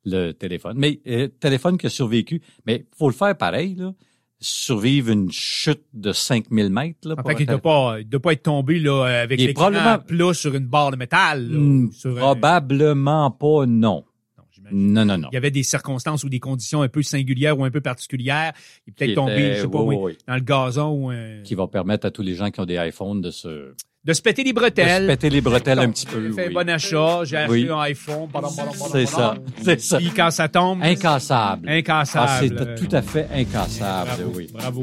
le téléphone. Mais euh, téléphone qui a survécu, mais faut le faire pareil, là. Survivre une chute de 5000 mètres. Là, En fait un ne doit pas, il doit pas être tombé là, avec Il est les probablement- plat sur une barre de métal. là, Hmm, un- Probablement pas, non. Non, j'imagine. Non, non, non. Il y avait des circonstances ou des conditions un peu singulières ou un peu particulières. Il est peut-être Qui tombé, était- je sais pas, oui, où, oui, oui. dans le gazon ou un- Qui va permettre à tous les gens qui ont des iPhones de se, de se péter les de bretelles. se péter les bretelles un petit peu. J'ai fait oui. un bon achat, j'ai acheté Oui. un iPhone. C'est ça, c'est ça. Puis quand ça tombe, Incassable. incassable. Ah, c'est Euh, tout à fait incassable, Bravo, oui. bravo.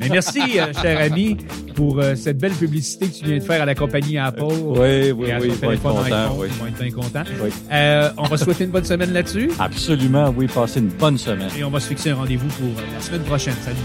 Mais merci, euh, cher ami, pour euh, cette belle publicité que tu viens de faire à la compagnie Apple. Oui, oui, Et à oui, ton il va être téléphone content, iPhone, oui. Ils vont être contents. Euh, on va souhaiter une bonne semaine là-dessus Absolument, oui, passez une bonne semaine. et on va se fixer un rendez-vous pour la semaine prochaine. Salut.